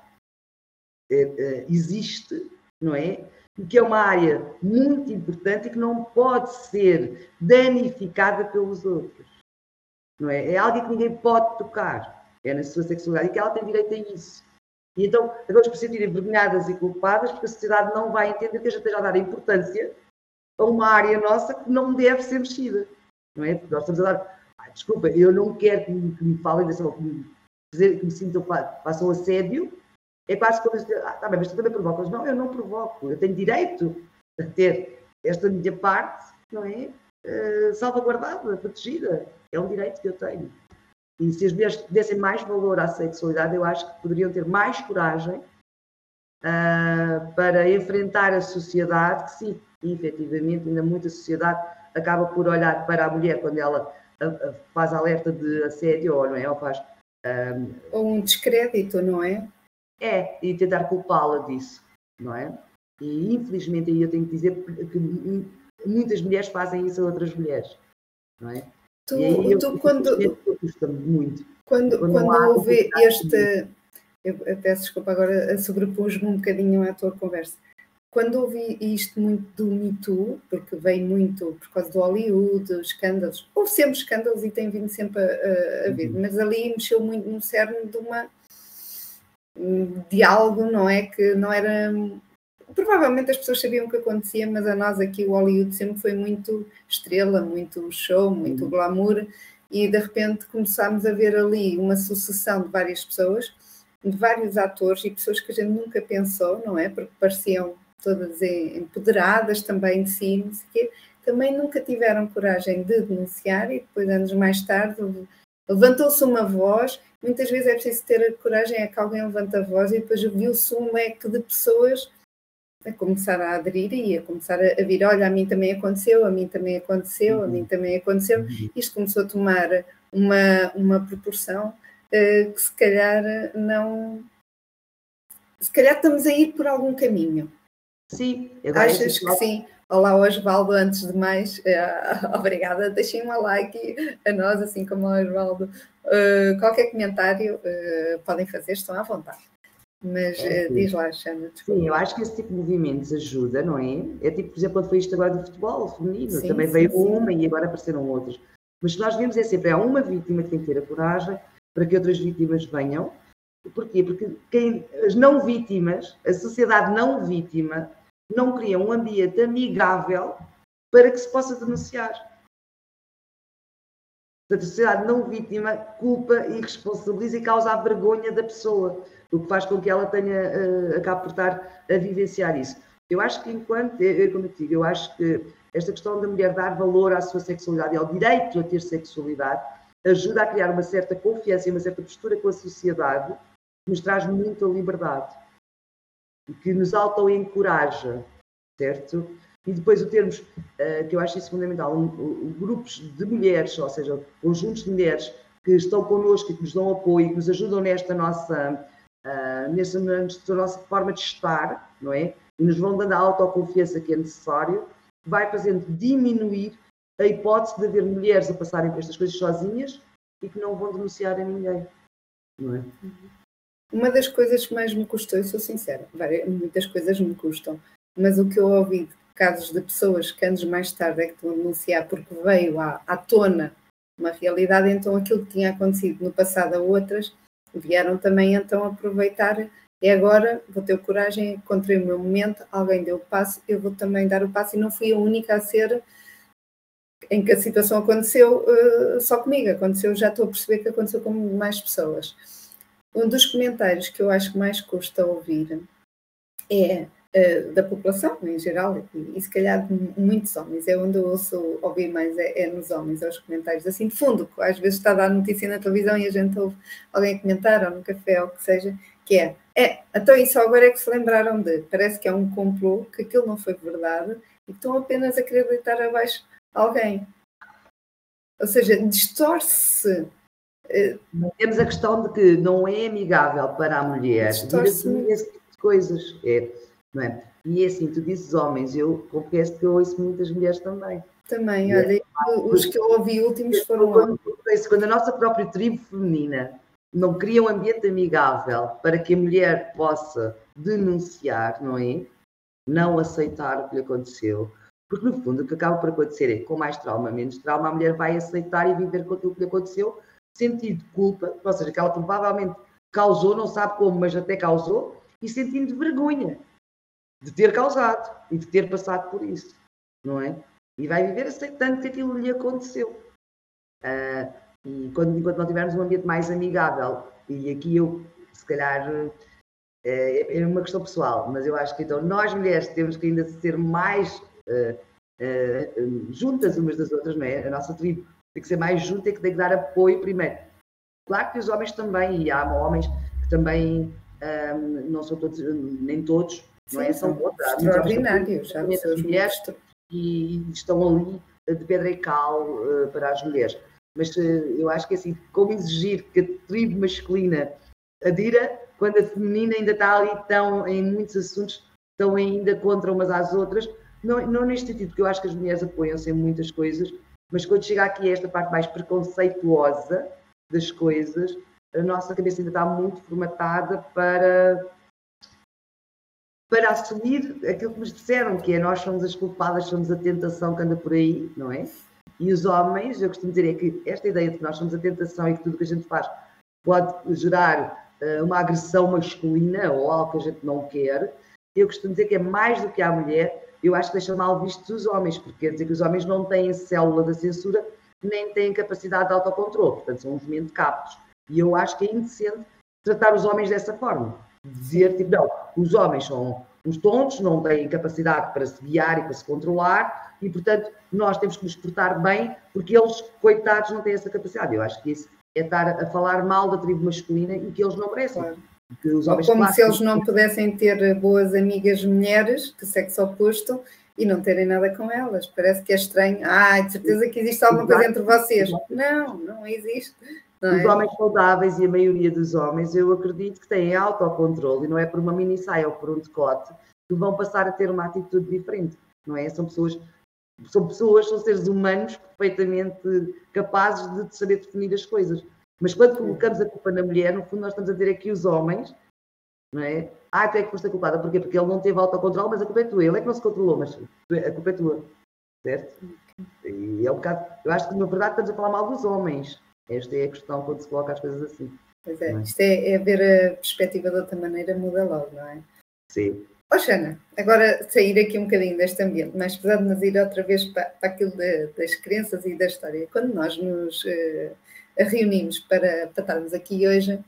é, é, existe, não é? Que é uma área muito importante e que não pode ser danificada pelos outros, não é? É algo que ninguém pode tocar, é na sua sexualidade e que ela tem direito a isso. E então, agora por sentirem envergonhadas e culpadas, porque a sociedade não vai entender que a gente esteja a dar importância a uma área nossa que não deve ser mexida, não é? Nós estamos a dar desculpa, eu não quero que me, que me falem que me, que me sintam, façam assédio, é quase como dizer, ah, tá bem, mas tu também provocas. Não, eu não provoco, eu tenho direito a ter esta minha parte, não é? Uh, salvaguardada, protegida. É um direito que eu tenho. E se as mulheres dessem mais valor à sexualidade, eu acho que poderiam ter mais coragem uh, para enfrentar a sociedade, que sim, efetivamente, ainda muita sociedade acaba por olhar para a mulher quando ela faz alerta de assédio ou não é? Ou faz. Um, ou um descrédito, não é? É, e tentar culpá-la disso, não é? E infelizmente aí eu tenho que dizer que muitas mulheres fazem isso a outras mulheres, não é? Tu, aí, eu, tu quando. Muito. Quando, quando, quando houve este. Eu peço desculpa agora, sobrepus-me um bocadinho à tua conversa quando ouvi isto muito do Me Too, porque veio muito por causa do Hollywood, escândalos, houve sempre escândalos e tem vindo sempre a, a vir, uhum. mas ali mexeu muito no cerne de uma de algo, não é? Que não era. Provavelmente as pessoas sabiam o que acontecia, mas a nós aqui o Hollywood sempre foi muito estrela, muito show, muito uhum. glamour, e de repente começámos a ver ali uma sucessão de várias pessoas, de vários atores e pessoas que a gente nunca pensou, não é? Porque pareciam todas empoderadas também de si, não sei quê, também nunca tiveram coragem de denunciar e depois, anos mais tarde, levantou-se uma voz. Muitas vezes é preciso ter a coragem, é que alguém levanta a voz e depois viu-se um leque de pessoas a começar a aderir e a começar a vir: olha, a mim também aconteceu, a mim também aconteceu, a mim uhum. também aconteceu. Uhum. Isto começou a tomar uma, uma proporção uh, que se calhar não. Se calhar estamos a ir por algum caminho Sim. Achas que sim? Olá, Osvaldo, antes de mais, uh, obrigada. Deixem um like a nós, assim como ao Osvaldo. Uh, qualquer comentário uh, podem fazer, estão à vontade. Mas é, diz lá, Xana. Sim, eu acho que esse tipo de movimentos ajuda, não é? É tipo, por exemplo, quando foi isto agora do futebol feminino, sim, também sim, veio sim. uma e agora apareceram outras. Mas o que nós vemos é sempre, há uma vítima que tem que ter a coragem para que outras vítimas venham. Porquê? Porque quem, as não vítimas, a sociedade não vítima, não cria um ambiente amigável para que se possa denunciar. Portanto, a sociedade não vítima culpa e responsabiliza e causa a vergonha da pessoa, o que faz com que ela tenha, uh, acabe por estar a vivenciar isso. Eu acho que enquanto, eu, como eu digo, eu acho que esta questão da mulher dar valor à sua sexualidade e ao direito a ter sexualidade ajuda a criar uma certa confiança e uma certa postura com a sociedade que nos traz muita liberdade e que nos auto-encoraja, certo? E depois o termos, uh, que eu acho isso fundamental, grupos de mulheres, ou seja, conjuntos de mulheres que estão connosco e que nos dão apoio, que nos ajudam nesta nossa, uh, nossa forma de estar, não é? E nos vão dando a autoconfiança que é necessário, vai fazendo diminuir a hipótese de haver mulheres a passarem por estas coisas sozinhas e que não vão denunciar a ninguém, não é? Uhum. Uma das coisas que mais me custou, eu sou sincera, muitas coisas me custam, mas o que eu ouvi de casos de pessoas que anos mais tarde é que estão a denunciar porque veio à, à tona uma realidade, então aquilo que tinha acontecido no passado a outras vieram também então aproveitar. E agora vou ter coragem, encontrei o meu momento, alguém deu o passo, eu vou também dar o passo. E não fui a única a ser em que a situação aconteceu uh, só comigo, aconteceu, já estou a perceber que aconteceu com mais pessoas. Um dos comentários que eu acho que mais custa ouvir é uh, da população em geral, e, e, se calhar de muitos homens, é onde eu ouço ouvir mais, é, é nos homens, é os comentários. Assim de fundo, que às vezes está a dar notícia na televisão e a gente ouve alguém comentar, ou no café, ou o que seja, que é, é, então isso agora é que se lembraram de, parece que é um complô, que aquilo não foi verdade, e estão apenas a querer deitar abaixo alguém. Ou seja, distorce temos a questão de que não é amigável para a mulher. Esse tipo de coisas. É, não é? E é assim, tu dizes homens, eu confesso que eu ouço muitas mulheres também. Também, olha, é, os que eu ouvi últimos foram quando, quando a nossa própria tribo feminina não cria um ambiente amigável para que a mulher possa denunciar, não é? Não aceitar o que lhe aconteceu. Porque, no fundo, o que acaba por acontecer é que, com mais trauma, menos trauma, a mulher vai aceitar e viver com aquilo que lhe aconteceu sentindo culpa, ou seja, que ela provavelmente causou, não sabe como, mas até causou, e sentindo vergonha de ter causado e de ter passado por isso, não é? E vai viver aceitando que aquilo lhe aconteceu. Uh, e quando, enquanto não tivermos um ambiente mais amigável, e aqui eu, se calhar, é, é uma questão pessoal, mas eu acho que então nós mulheres temos que ainda ser mais uh, uh, juntas umas das outras, não é? A nossa tribo tem que ser mais junto, tem que, tem que dar apoio primeiro. Claro que os homens também, e há homens que também um, não são todos, nem todos, não é? São outros. Extraordinários, já mulheres e estão ali de pedra e cal uh, para as mulheres. Mas uh, eu acho que assim, como exigir que a tribo masculina adira, quando a feminina ainda está ali tão, em muitos assuntos, estão ainda contra umas às outras, não, não neste sentido, porque eu acho que as mulheres apoiam-se em muitas coisas, mas quando chega aqui a esta parte mais preconceituosa das coisas, a nossa cabeça ainda está muito formatada para para assumir aquilo que nos disseram, que é nós somos as culpadas, somos a tentação que anda por aí, não é? E os homens, eu costumo dizer é que esta ideia de que nós somos a tentação e que tudo que a gente faz pode gerar uh, uma agressão masculina ou algo que a gente não quer, eu costumo dizer que é mais do que a mulher, eu acho que deixa mal vistos os homens, porque quer dizer que os homens não têm célula da censura, nem têm capacidade de autocontrole, portanto são uns mentecaptos. E eu acho que é indecente tratar os homens dessa forma. Dizer, tipo, não, os homens são uns tontos, não têm capacidade para se guiar e para se controlar, e portanto nós temos que nos portar bem, porque eles, coitados, não têm essa capacidade. Eu acho que isso é estar a falar mal da tribo masculina e que eles não merecem. Claro. Como se eles não pudessem ter boas amigas mulheres de sexo oposto e não terem nada com elas. Parece que é estranho. Ah, de certeza que existe alguma coisa entre vocês. Não, não existe. Não Os é? homens saudáveis e a maioria dos homens, eu acredito que têm autocontrole e não é por uma mini saia ou por um decote que vão passar a ter uma atitude diferente, não é? São pessoas, são pessoas, são seres humanos perfeitamente capazes de saber definir as coisas. Mas quando colocamos a culpa na mulher, no fundo nós estamos a dizer aqui os homens, não é? Ah, tu é que foste culpada. Porquê? Porque ele não teve autocontrole, mas a culpa é tua. Ele é que não se controlou, mas a culpa é tua. Certo? E é um bocado. Eu acho que, na verdade, estamos a falar mal dos homens. Esta é a questão quando se coloca as coisas assim. Pois é, é? isto é, é, ver a perspectiva de outra maneira, muda logo, não é? Sim. Oxana, agora sair aqui um bocadinho deste ambiente, mas precisamos ir outra vez para, para aquilo de, das crenças e da história. Quando nós nos uh, reunimos para, para estarmos aqui hoje,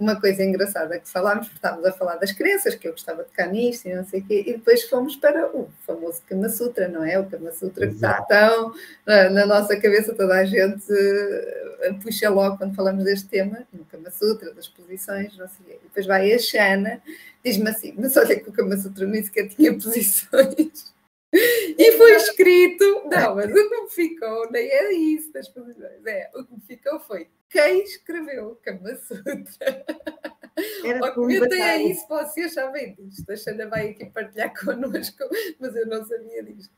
uma coisa engraçada que falámos, porque estávamos a falar das crenças, que eu gostava de tocar nisto e não sei o quê, e depois fomos para o famoso Kama Sutra, não é? O Kama Sutra que está tão na, na, nossa cabeça, toda a gente uh, puxa logo quando falamos deste tema, no Kama Sutra, das posições, não sei o quê. E depois vai a Shana, diz-me assim, mas olha que o Kama Sutra nem sequer tinha posições. E foi escrito, não, mas o que me ficou nem é isso das posições, é, o que me ficou foi quem escreveu o Kama Sutra. Comentem aí se vocês sabem disto. A Xana vai aqui partilhar connosco, mas eu não sabia disto.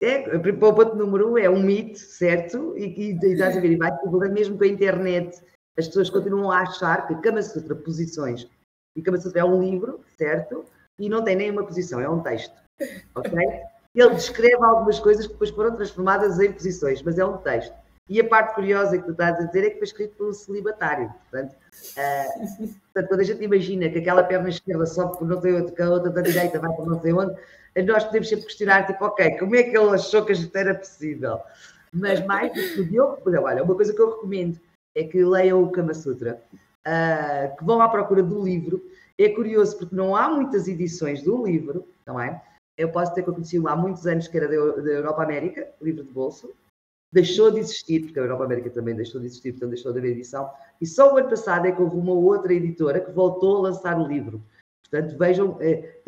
É, o ponto número um é um mito, certo? E, e, e estás a ver, e vai mesmo com a internet, as pessoas continuam a achar que Kama Sutra, posições, e Kama Sutra é um livro, certo? E não tem nenhuma posição, é um texto, Ele descreve algumas coisas que depois foram transformadas em posições, mas é um texto. E a parte curiosa que tu estás a dizer é que foi escrito por um celibatário. Portanto, uh, portanto, quando a gente imagina que aquela perna esquerda sobe por não sei onde, que a outra da direita vai por não sei onde, nós podemos sempre questionar, tipo, ok, como é que ele achou que a gente era possível? Mas mais do que o Diogo, olha, uma coisa que eu recomendo é que leiam o Kama Sutra, uh, que vão à procura do livro. É curioso porque não há muitas edições do livro, não é? Eu posso ter conhecido há muitos anos que era da Europa América, livro de bolso, deixou de existir, porque a Europa América também deixou de existir, portanto deixou de haver edição, e só o ano passado é que houve uma outra editora que voltou a lançar o livro. Portanto, vejam, é,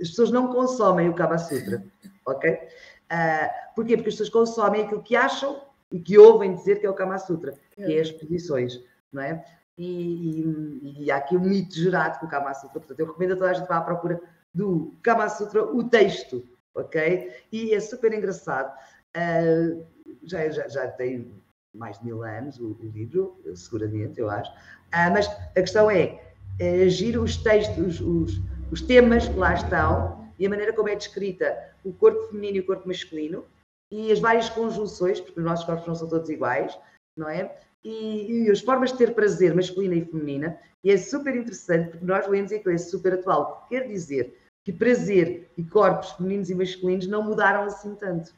as pessoas não consomem o Kama Sutra, ok? Uh, porquê? Porque as pessoas consomem aquilo que acham e que ouvem dizer que é o Kama Sutra, que é as posições, não é? E, e, e há aqui um mito gerado com o Kama Sutra, portanto, eu recomendo a toda a gente vá à procura do Kama Sutra, o texto, ok? E é super engraçado. Uh, já, já, já tem mais de mil anos o, o livro, seguramente, eu acho. Uh, mas a questão é, é agir os textos, os, os temas que lá estão e a maneira como é descrita o corpo feminino e o corpo masculino e as várias conjunções, porque os nossos corpos não são todos iguais, não é? E, e, as formas de ter prazer masculina e feminina, e é super interessante porque nós lemos e é super atual. Quer dizer que prazer e corpos femininos e masculinos não mudaram assim tanto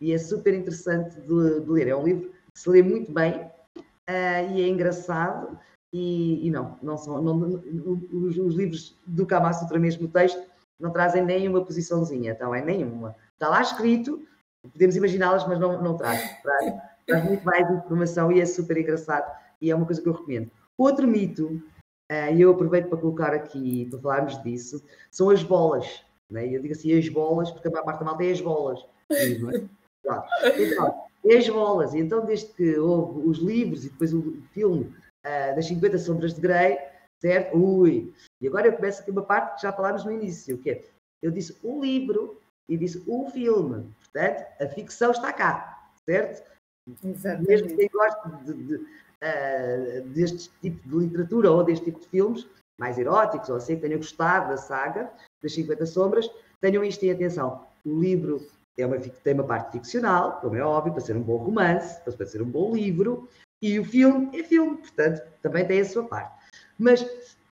e é super interessante de, de, ler. É um livro que se lê muito bem uh, e é engraçado. E, e não, não são não, os, os, livros do Kama Sutra, mesmo o texto, não trazem nenhuma posiçãozinha, então é nenhuma. Está lá escrito, podemos imaginá-las, mas não, não traz. Traz, traz muito mais informação e é super engraçado e é uma coisa que eu recomendo. Outro mito, e eu aproveito para colocar aqui, para falarmos disso, são as bolas. Né? Eu digo assim, as bolas, porque a maior parte da malta é as bolas. É? Então, é as bolas. E então, desde que houve os livros e depois o filme uh, das 50 Sombras de Grey, certo? Ui! E agora eu começo aqui uma parte que já falámos no início, que é, eu disse o livro e disse o filme. Portanto, a ficção está cá, certo? Exatamente. Mesmo quem gosta de, de, uh, deste tipo de literatura ou deste tipo de filmes, mais eróticos, ou assim, que tenham gostado da saga das 50 Sombras, tenham isto em atenção. O livro é uma, tem uma parte ficcional, como é óbvio, para ser um bom romance, para ser um bom livro, e o filme é filme, portanto, também tem a sua parte. Mas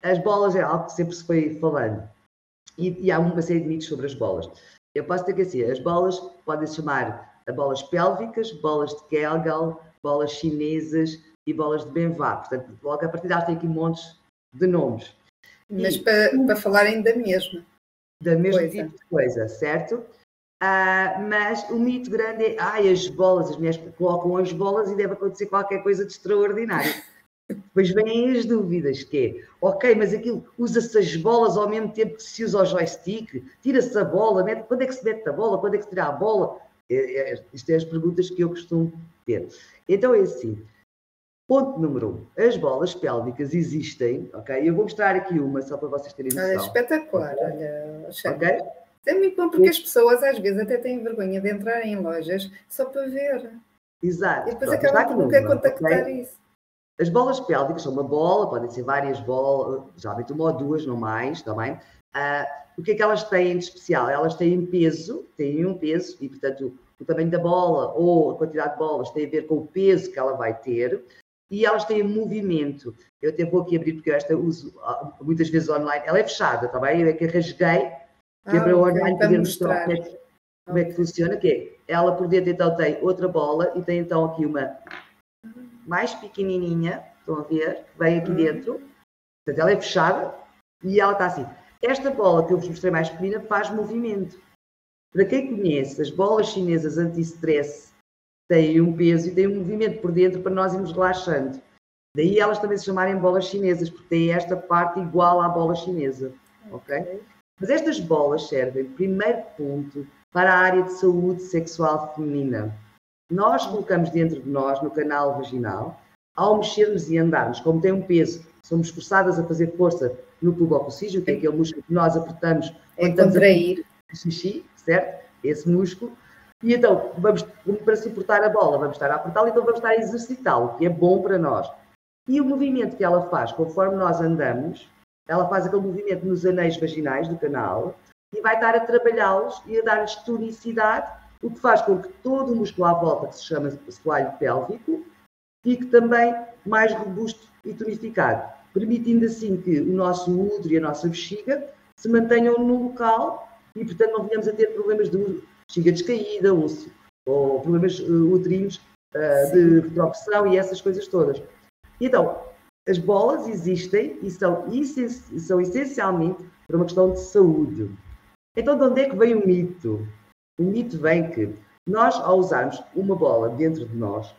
as bolas é algo que sempre se foi falando. E, e há uma série de mitos sobre as bolas. Eu posso ter que assim, as bolas podem se chamar bolas pélvicas, bolas de Kegel, bolas chinesas e bolas de Benvá. Portanto, logo a partir de tem aqui montes de nomes. Mas e, para, para falarem da mesma. Da mesma coisa. tipo de coisa, certo? Uh, mas o mito grande é, ai, as bolas, as mulheres colocam as bolas e deve acontecer qualquer coisa de extraordinário. Depois vêm as dúvidas, que é, ok, mas aquilo, usa-se as bolas ao mesmo tempo que se usa o joystick, tira-se a bola, mete, quando é que se mete a bola, quando é que se tira a bola? É, é, isto é as perguntas que eu costumo ter. Então é assim, Ponto número um. As bolas pélvicas existem, ok? Eu vou mostrar aqui uma só para vocês terem noção. Olha, espetacular, olha. Ok? É muito bom porque as pessoas às vezes até têm vergonha de entrar em lojas só para ver. Exato. E depois acabam por nunca contactar okay? isso. As bolas pélvicas são uma bola, podem ser várias bolas, geralmente uma ou duas, não mais, também. Uh, o que é que elas têm de especial? Elas têm peso, têm um peso, e portanto o tamanho da bola ou a quantidade de bolas tem a ver com o peso que ela vai ter e elas têm movimento. Eu até vou aqui abrir porque esta uso ah, muitas vezes online. Ela é fechada, está bem? Eu é que rasguei, que ah, é para o online poder mostrar como é, que, como é que funciona, que é, ela por dentro então tem outra bola e tem então aqui uma mais pequenininha, estão a ver, que vem aqui uhum. dentro. Portanto, ela é fechada e ela está assim. Esta bola que eu vos mostrei mais pequenina faz movimento. Para quem conhece as bolas chinesas anti-stress têm um peso e têm um movimento por dentro para nós irmos relaxando. Daí elas também se chamarem bolas chinesas, porque têm esta parte igual à bola chinesa. Ok? Mas estas bolas servem, primeiro ponto, para a área de saúde sexual feminina. Nós colocamos dentro de nós, no canal vaginal, ao mexermos e andarmos, como tem um peso, somos forçadas a fazer força no pubococígio, que é aquele músculo que nós apertamos é contrair. xixi, certo? Esse músculo, e então, vamos, para suportar a bola, vamos estar a apertá-la, então vamos estar a exercitá-lo, que é bom para nós. E o movimento que ela faz, conforme nós andamos, ela faz aquele movimento nos anéis vaginais do canal e vai estar a trabalhá-los e a dar-lhes tonicidade, o que faz com que todo o músculo à volta, que se chama soalho pélvico, fique também mais robusto e tonificado, permitindo assim que o nosso útero e a nossa bexiga se mantenham no local e, portanto, não venhamos a ter problemas de bexiga descaída ou, ou problemas uh, uterinos uh, de retropressão e essas coisas todas. Então, as bolas existem e são, são essencialmente para uma questão de saúde. Então, de onde é que vem o mito? O mito vem que nós, ao usarmos uma bola dentro de nós,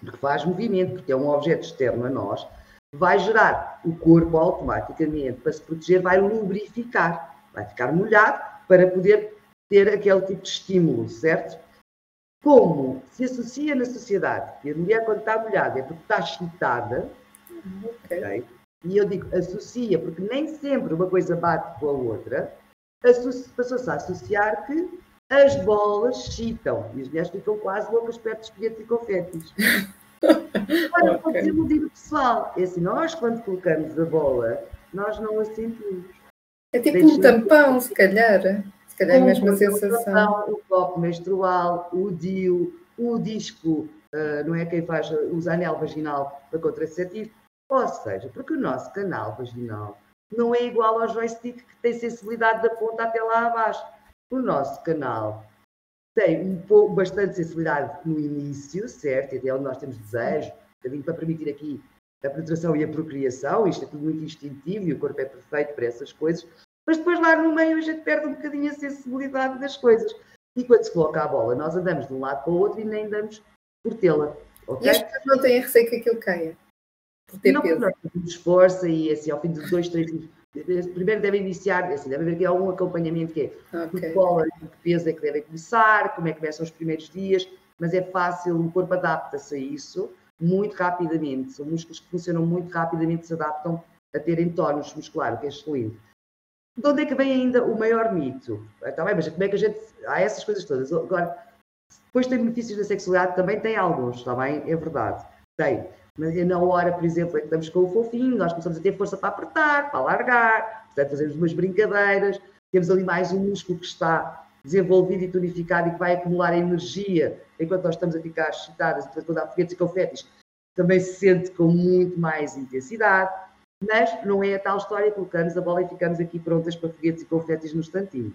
que faz movimento, porque é um objeto externo a nós, vai gerar o corpo automaticamente, para se proteger, vai lubrificar, vai ficar molhado para poder ter aquele tipo de estímulo, certo? Como se associa na sociedade que a mulher, quando está molhada, é porque está excitada, okay. okay? e eu digo associa, porque nem sempre uma coisa bate com a outra, passou-se a associar que as bolas excitam e as mulheres ficam quase loucas perto de espetos e confetes. Agora, okay. pode iludir o pessoal. É assim, nós, quando colocamos a bola, nós não a sentimos. É tipo Deixa um tampão, se calhar. Se calhar é a mesma sensação. O copo menstrual, o DIU, o disco, uh, não é quem faz, usa anel vaginal para contraceptivo. Ou seja, porque o nosso canal vaginal não é igual ao joystick que tem sensibilidade da ponta até lá abaixo. O nosso canal tem um pouco, bastante sensibilidade no início, certo? E até onde nós temos desejo, para permitir aqui a penetração e a procriação, isto é tudo muito instintivo e o corpo é perfeito para essas coisas, mas depois lá no meio a gente perde um bocadinho a sensibilidade das coisas. E quando se coloca a bola, nós andamos de um lado para o outro e nem damos por tê-la. Okay? E as pessoas não têm receio que aquilo caia? Por ter não, peso? Não, esforça e assim, ao fim de dois, três primeiro devem iniciar, assim, deve haver aqui algum acompanhamento que é okay. que peso é que devem começar, como é que começam os primeiros dias, mas é fácil, o corpo adapta-se a isso muito rapidamente. São músculos que funcionam muito rapidamente, se adaptam a terem tónus muscular, o que é excelente. De onde é que vem ainda o maior mito? Está bem, mas como é que a gente. Há essas coisas todas. Agora, depois tem benefícios da sexualidade, também tem alguns, está bem? É verdade. Tem. Mas na hora, por exemplo, é que estamos com o fofinho, nós começamos a ter força para apertar, para alargar, portanto, fazemos umas brincadeiras, temos ali mais um músculo que está desenvolvido e tonificado e que vai acumular energia enquanto nós estamos a ficar excitadas, portanto, quando há foguetes e confetes, também se sente com muito mais intensidade. Mas não é a tal história, colocamos a bola e ficamos aqui prontas para foguetes e confetes no instantinho.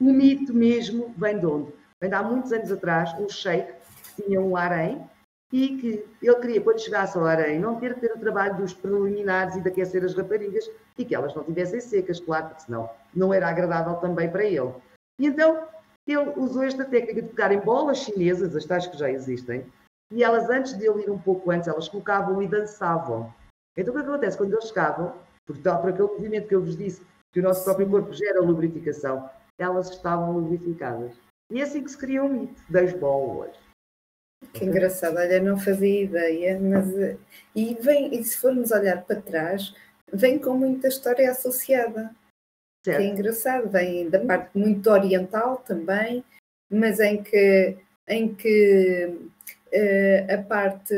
O mito mesmo vem de onde? Vem de há muitos anos atrás, um sheik que tinha um harém e que ele queria, quando chegasse ao harém, não ter que ter o trabalho dos preliminares e de aquecer as raparigas e que elas não tivessem secas, claro, porque senão não era agradável também para ele. E então ele usou esta técnica de pegar em bolas chinesas, as tais que já existem, e elas, antes de ele ir um pouco antes, elas colocavam e dançavam. Então, o que acontece? Quando eles chegavam, por, tal, por aquele movimento que eu vos disse, que o nosso próprio corpo gera lubrificação, elas estavam lubrificadas. E é assim que se cria o mito das bolas. Que engraçado, olha, não fazia ideia, mas e vem, e se formos olhar para trás, vem com muita história associada. Certo. Que é engraçado, vem da parte muito oriental também, mas em que, em que uh, a parte.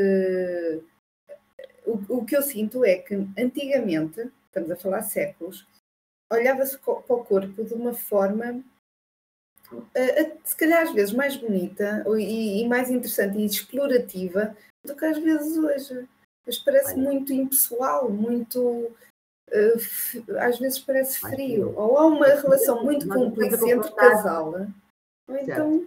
O, o que eu sinto é que antigamente, estamos a falar séculos, olhava-se para o corpo de uma forma se calhar às vezes mais bonita e, mais interessante e explorativa do que às vezes hoje. Mas parece Olha. muito impessoal, muito. Uh, às vezes parece frio. Ou há uma relação muito cúmplice entre casal, ou então.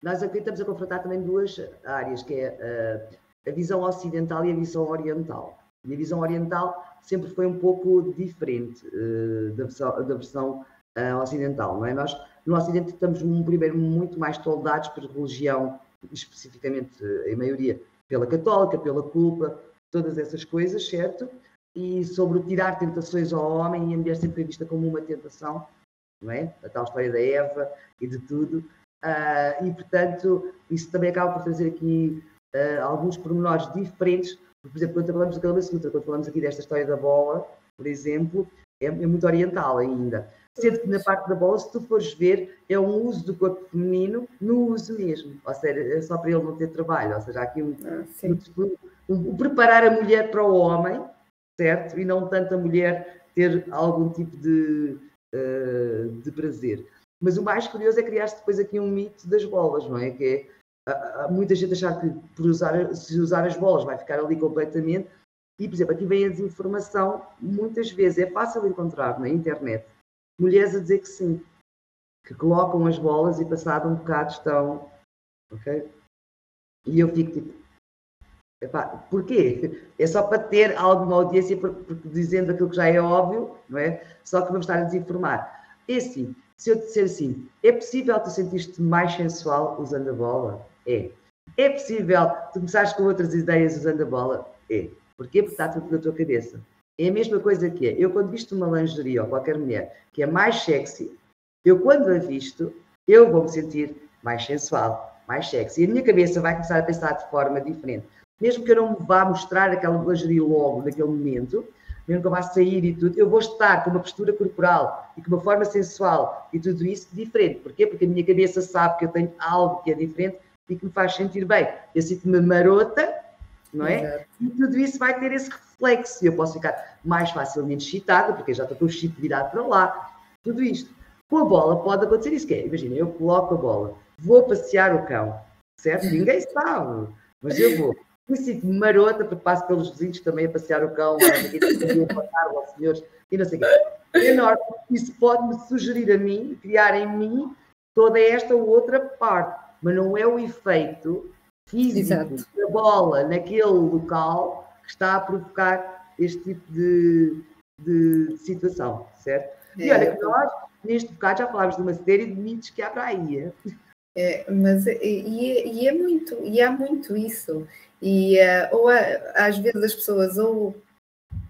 Nós aqui estamos a confrontar também duas áreas, que é a visão ocidental e a visão oriental. E a visão oriental sempre foi um pouco diferente uh, da versão, da versão uh, ocidental, não é? Nós, no Ocidente, estamos, um, primeiro, muito mais toldados por religião, especificamente, em maioria, pela católica, pela culpa, todas essas coisas, certo? E sobre tirar tentações ao homem, e a mulher sempre foi vista como uma tentação, não é? A tal história da Eva e de tudo. Uh, e, portanto, isso também acaba por trazer aqui uh, alguns pormenores diferentes. Por exemplo, quando falamos da Kama Sutra, quando falamos aqui desta história da bola, por exemplo, é, é, muito oriental ainda. Sendo que na parte da bola, se tu fores ver, é um uso do corpo feminino no uso mesmo. Ou seja, é só para ele não ter trabalho. Ou seja, há aqui um, ah, um, um, um preparar a mulher para o homem, certo? E não tanto a mulher ter algum tipo de, uh, de prazer. Mas o mais curioso é criar-se depois aqui um mito das bolas, não é? Que é muita gente achar que por usar, se usar as bolas vai ficar ali completamente. E, por exemplo, aqui vem a desinformação, muitas vezes é fácil encontrar na internet mulheres a dizer que sim, que colocam as bolas e passado um bocado estão. Ok? E eu fico tipo. Epá, porquê? É só para ter alguma audiência, porque, dizendo aquilo que já é óbvio, não é? Só que vamos estar a desinformar. É assim, se eu disser assim, é possível tu sentir-te mais sensual usando a bola? É. É possível tu começares com outras ideias usando a bola? É. Porquê? Porque está tudo na tua cabeça. É a mesma coisa que é. Eu, quando visto uma lingerie ou qualquer mulher que é mais sexy, eu, quando a visto, eu vou me sentir mais sensual, mais sexy. E a minha cabeça vai começar a pensar de forma diferente. Mesmo que eu não vá mostrar aquela lingerie logo, naquele momento, mesmo que eu vá sair e tudo, eu vou estar com uma postura corporal e com uma forma sensual e tudo isso diferente. Porquê? Porque a minha cabeça sabe que eu tenho algo que é diferente e que me faz sentir bem. Eu sinto-me marota, não é? Exato. E tudo isso vai ter esse reflexo. Eu posso ficar mais facilmente excitada, porque já estou com o chip virado para lá. Tudo isto. Com a bola pode acontecer isso, que é, imagina, eu coloco a bola, vou passear o cão, certo? Ninguém sabe, mas eu vou me sinto marota, porque passo pelos vizinhos também a passear o cão, a aos senhores, e não sei o quê. É enorme. Isso pode-me sugerir a mim, criar em mim toda esta outra parte, mas não é o efeito físico Exato. da bola naquele local que está a provocar este tipo de, de situação, certo? É. E olha que nós, neste bocado, já falámos de uma série de mitos que há para aí. É? Mas e, e, é muito, e há muito isso. E uh, ou às vezes as pessoas ou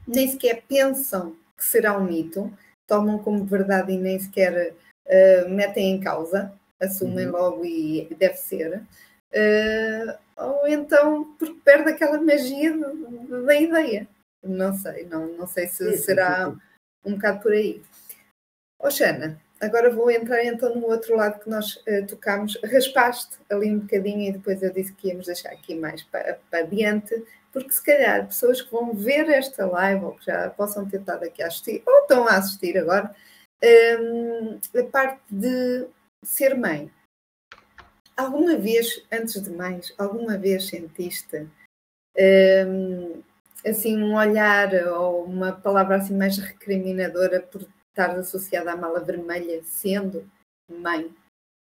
nem sequer pensam que será um mito, tomam como verdade e nem sequer uh, metem em causa, assumem uhum. logo e deve ser. Uh, ou então porque perde aquela magia da ideia. Não sei, não, não sei se sim, será sim, um bocado por aí. Oxana, agora vou entrar então no outro lado que nós uh, tocámos. Raspaste ali um bocadinho e depois eu disse que íamos deixar aqui mais para, para adiante, porque se calhar pessoas que vão ver esta live ou que já possam ter estado aqui a assistir ou estão a assistir agora, um, a parte de ser mãe. Alguma vez, antes de mais, alguma vez sentiste um, assim um olhar ou uma palavra assim mais recriminadora por estar associada à mala vermelha sendo mãe.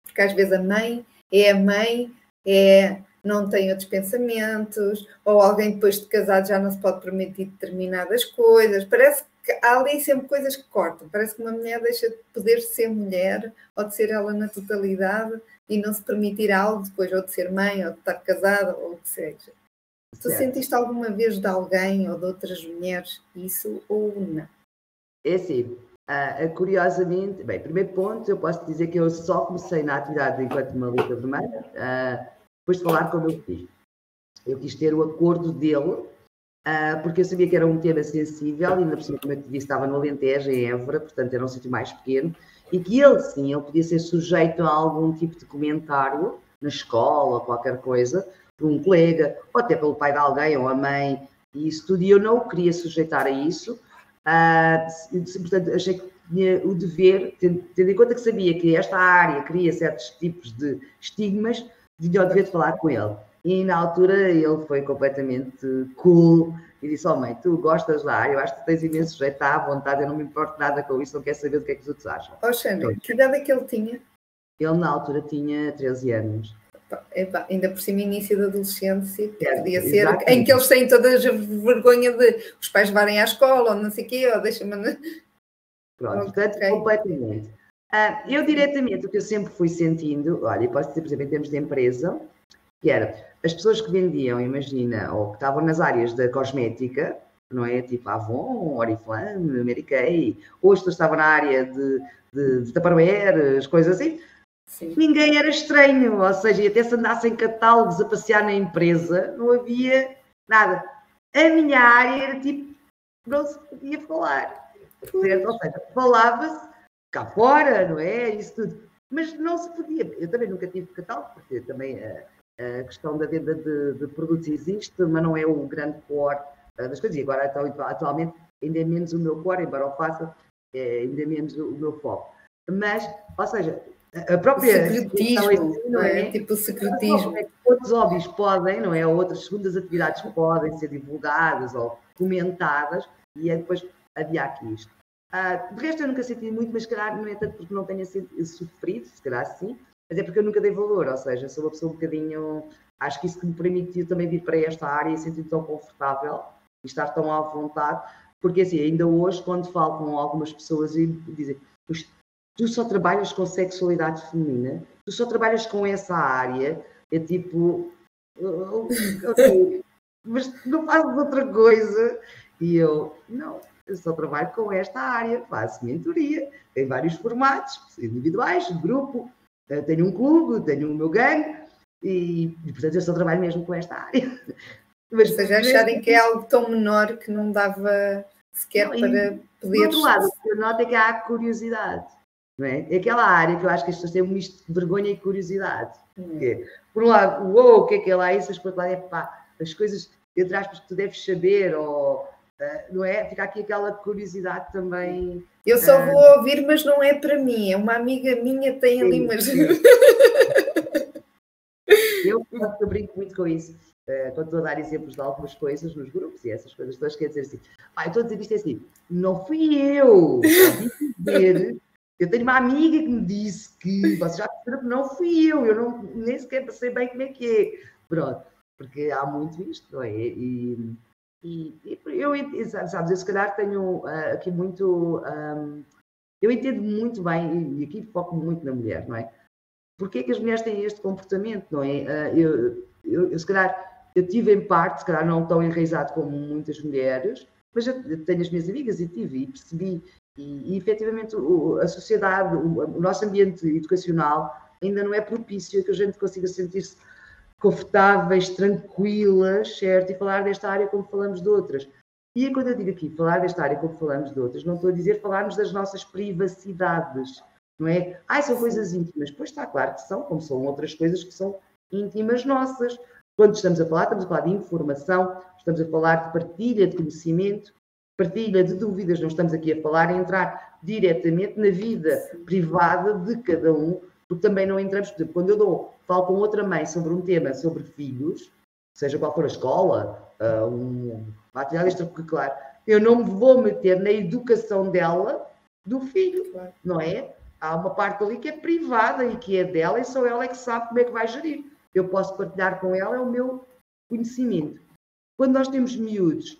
Porque às vezes a mãe é a mãe, é não tem outros pensamentos, ou alguém depois de casado já não se pode permitir determinadas coisas. Parece que há ali sempre coisas que cortam. Parece que uma mulher deixa de poder ser mulher ou de ser ela na totalidade e não se permitir algo depois, ou de ser mãe, ou de estar casada, ou o que seja. Tu certo. sentiste alguma vez de alguém ou de outras mulheres isso ou não? É assim, Uh, curiosamente, bem, primeiro ponto, eu posso dizer que eu só comecei na atividade enquanto malita vermelha uh, depois de falar com o meu filho. Eu quis ter o acordo dele, uh, porque eu sabia que era um tema sensível, e ainda por cima, como eu te disse, estava no Alentejo, em Évora, portanto era um sítio mais pequeno, e que ele sim, ele podia ser sujeito a algum tipo de comentário na escola, qualquer coisa, por um colega, ou até pelo pai de alguém, ou a mãe, e isso tudo, e eu não o queria sujeitar a isso, uh, portanto achei que tinha o dever, tendo em conta que sabia que esta área cria certos tipos de estigmas, o dever de falar com ele. E na altura ele foi completamente cool e disse: Oh mãe, tu gostas lá, eu acho que tens imenso jeito, está à vontade, eu não me importo nada com isso, não quero saber do que é que os outros acham. Oh Xana, que idade é que ele tinha? Ele na altura tinha 13 anos. Epá, ainda por cima, início da adolescência, é, podia ser exatamente. em que eles têm toda a vergonha de os pais levarem à escola ou não sei o quê, ou deixa-me. Pronto, portanto, okay. completamente. Uh, eu diretamente, o que eu sempre fui sentindo, olha, posso dizer, por exemplo, em termos de empresa, que era as pessoas que vendiam, imagina, ou que estavam nas áreas da cosmética, não é? Tipo Avon, Oriflame, Mary Kay, ou as pessoas estavam na área de, de, de Tupperware, as coisas assim, Sim. ninguém era estranho, ou seja, até se andassem catálogos a passear na empresa, não havia nada. A minha área era tipo, não se podia falar. Certo? Ou seja, falava-se cá fora, não é? Isso tudo. Mas não se podia. Eu também nunca tive catálogo, porque também a, a questão da venda de, de, produtos existe, mas não é o grande core uh, das coisas. E agora, atualmente, ainda é menos o meu core, embora o faça, é ainda menos o meu foco. Mas, ou seja, a própria. O secretismo, não é? é? Tipo o secretismo. É outros hobbies podem, não é? Outras segundas atividades podem ser divulgadas ou comentadas, e é depois havia aqui isto. Uh, de resto, eu nunca senti muito, mas se calhar não é tanto porque não tenha sofrido, se calhar sim, mas é porque eu nunca dei valor, ou seja, sou uma pessoa um bocadinho. Acho que isso que me permitiu também vir para esta área e sentir tão confortável e estar tão à vontade, porque assim, ainda hoje, quando falo com algumas pessoas e dizem tu só trabalhas com sexualidade feminina, tu só trabalhas com essa área, é tipo, okay, mas não fazes outra coisa. E eu, não, eu só trabalho com esta área, faço mentoria, em vários formatos, individuais, grupo, eh, tenho um clube, tenho o meu gangue, e, e, portanto eu só trabalho mesmo com esta área. Mas seja, acharem que é algo tão menor que não dava sequer não, para poder. Por outro lado, o que eu noto é que há curiosidade. Não é? é aquela área que eu acho que as pessoas têm um misto de vergonha e curiosidade. Hum. por um lado, uou, o que é que é lá isso? Mas por outro lado, é pá, as coisas, entre aspas, que tu deves saber, ou não é? Fica aqui aquela curiosidade também. Eu só uh... vou ouvir, mas não é para mim, é uma amiga minha tem sim, ali mas eu, eu brinco muito com isso. Uh, quando estou a dar exemplos de algumas coisas nos grupos e essas coisas todas, quer dizer assim, ah, eu estou a dizer isto é assim, não fui eu, dizer, eu tenho uma amiga que me disse que, vocês já perceberam que não fui eu, eu não, nem sequer sei bem como é que é, pronto, porque há muito isto, não é? E, e, e eu, sabes, eu se calhar tenho uh, aqui muito. Um, eu entendo muito bem, e aqui foco muito na mulher, não é? Porquê é que as mulheres têm este comportamento, não é? Uh, eu, eu, eu, se calhar, eu tive em parte, se calhar não tão enraizado como muitas mulheres, mas eu tenho as minhas amigas e tive e percebi. E, e efetivamente o, a sociedade, o, o nosso ambiente educacional ainda não é propício a que a gente consiga sentir-se confortáveis, tranquilas, certo? E falar desta área como falamos de outras. E quando eu digo aqui falar desta área como falamos de outras, não estou a dizer falarmos das nossas privacidades, não é? Ai, são coisas íntimas. Pois está claro que são, como são outras coisas que são íntimas nossas. Quando estamos a falar, estamos a falar de informação, estamos a falar de partilha de conhecimento, partilha de dúvidas, não estamos aqui a falar em entrar diretamente na vida privada de cada um, porque também não entramos, por exemplo, quando eu dou, falo com outra mãe sobre um tema sobre filhos, seja qual for a escola, uh, um, uma atividade extracurricular, eu não me vou meter na educação dela do filho, não é? Há uma parte ali que é privada e que é dela e só ela é que sabe como é que vai gerir. Eu posso partilhar com ela é o meu conhecimento. Quando nós temos miúdos,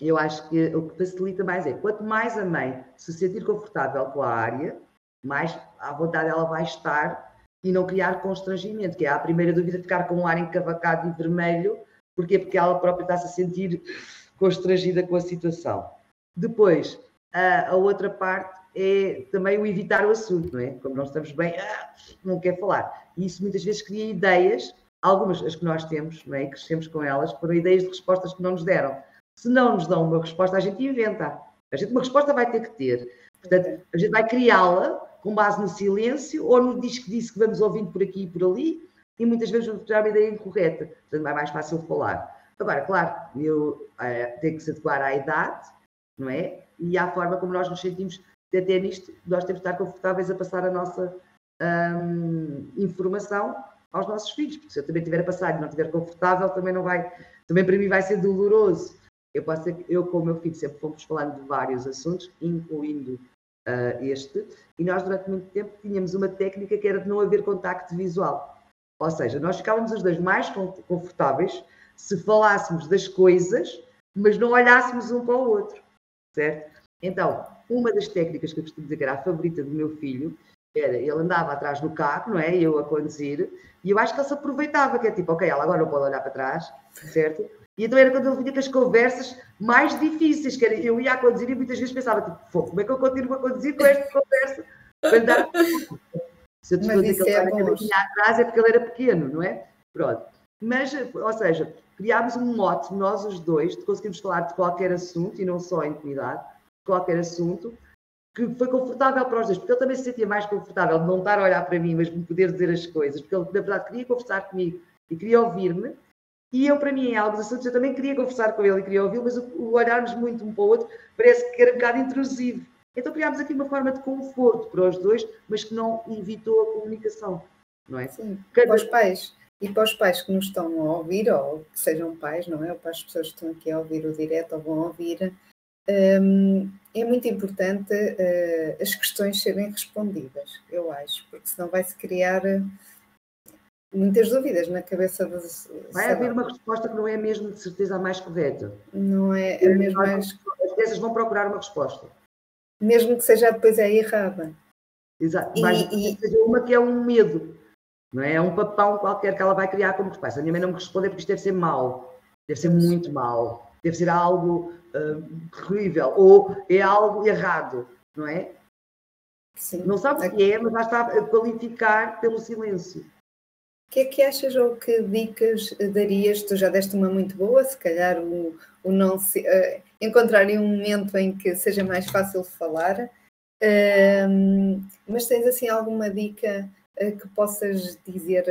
eu acho que o que facilita mais é quanto mais a mãe se sentir confortável com a área, mais à vontade ela vai estar e não criar constrangimento, que é a primeira dúvida ficar com um ar encavacado e vermelho, porque Porque ela própria está-se a sentir constrangida com a situação. Depois, a, a, outra parte é também o evitar o assunto, não é? Como nós estamos bem, ah, não quer falar. E isso muitas vezes cria ideias algumas, as que nós temos, não é? e crescemos com elas, foram ideias de respostas que não nos deram. Se não nos dão uma resposta, a gente inventa. A gente uma resposta vai ter que ter. Portanto, a gente vai criá-la com base no silêncio ou no diz que disse que vamos ouvindo por aqui e por ali, e muitas vezes vamos tirar uma ideia incorreta. Portanto, é mais fácil falar. Agora, claro, eu é, tenho que se adequar à idade, não é? E à forma como nós nos sentimos até nisto, nós temos de estar confortáveis a passar a nossa hum, informação aos nossos filhos, porque se eu também estiver a passar e não estiver confortável, também não vai, também para mim vai ser doloroso. Eu posso ser, eu com o meu filho sempre fomos falando de vários assuntos, incluindo uh, este, e nós durante muito tempo tínhamos uma técnica que era de não haver contacto visual. Ou seja, nós ficávamos os dois mais confortáveis se falássemos das coisas, mas não olhássemos um para o outro, certo? Então, uma das técnicas que eu costumo dizer que era a favorita do meu filho era, ele andava atrás do carro, não é? Eu a conduzir, e eu acho que ele se aproveitava, que é tipo, ok, ela agora não pode olhar para trás, certo? E então era quando ele vinha com as conversas mais difíceis, que era, eu ia a conduzir e muitas vezes pensava, tipo, como é que eu continuo a conduzir com esta conversa? Para dar... Se eu te dizer que ele é vinha atrás é porque ele era pequeno, não é? Pronto. Mas, ou seja, criámos um mote, nós os dois, de conseguirmos falar de qualquer assunto, e não só a intimidade, de qualquer assunto, que foi confortável para os dois, porque ele também se sentia mais confortável de não estar a olhar para mim, mas de me poder dizer as coisas, porque ele, na verdade, queria conversar comigo e queria ouvir-me, e eu, para mim, em alguns assuntos, eu também queria conversar com ele e queria ouvi-lo, mas o, o olharmos muito um para o outro parece que era um bocado intrusivo. Então criámos aqui uma forma de conforto para os dois, mas que não evitou a comunicação, não é? Sim, Cada... para os pais. E para os pais que nos estão a ouvir, ou que sejam pais, não é? Ou para as pessoas que estão aqui a ouvir o direto ou vão ouvir, um, é muito importante uh, as questões serem respondidas, eu acho, porque senão vai-se criar muitas dúvidas na cabeça dos. Vai haver uma resposta que não é mesmo de certeza a mais correta. Não é, é mesmo mais. As crianças vão procurar uma resposta. Mesmo que seja depois é errada. Exato. E, Mas e... seja uma que é um medo, não é? É um papão qualquer que ela vai criar como resposta. A minha mãe não me responde porque isto deve ser mau, deve ser muito mau, deve ser algo uh, horrível ou é algo errado, não é? Sim. Não sabe o que é, mas já está a qualificar pelo silêncio. Que é que achas ou que dicas darias? Tu já deste uma muito boa, se calhar o, o não se, uh, encontrarem um momento em que seja mais fácil falar, uh, mas tens assim alguma dica uh, que possas dizer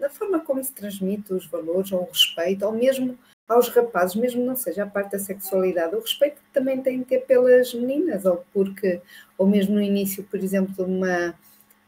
na forma como se transmite os valores ou o respeito, ou mesmo aos rapazes, mesmo não seja a parte da sexualidade, o respeito que também têm que ter pelas meninas, ou porque, ou mesmo no início, por exemplo, de uma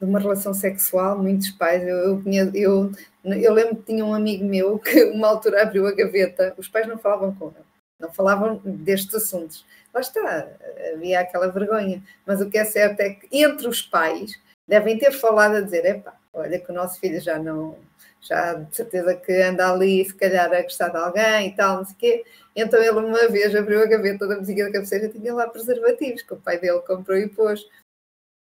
de uma relação sexual, muitos pais, eu, eu, eu, eu lembro que tinha um amigo meu que uma altura abriu a gaveta, os pais não falavam com ele, não falavam destes assuntos. Lá está, havia aquela vergonha. Mas o que é certo é que entre os pais devem ter falado a dizer, epá, olha que o nosso filho já não, já de certeza que anda ali, se calhar a gostar de alguém e tal, não sei o quê. Então ele uma vez abriu a gaveta da musiquinha da cabeceira e tinha lá preservativos que o pai dele comprou e pôs.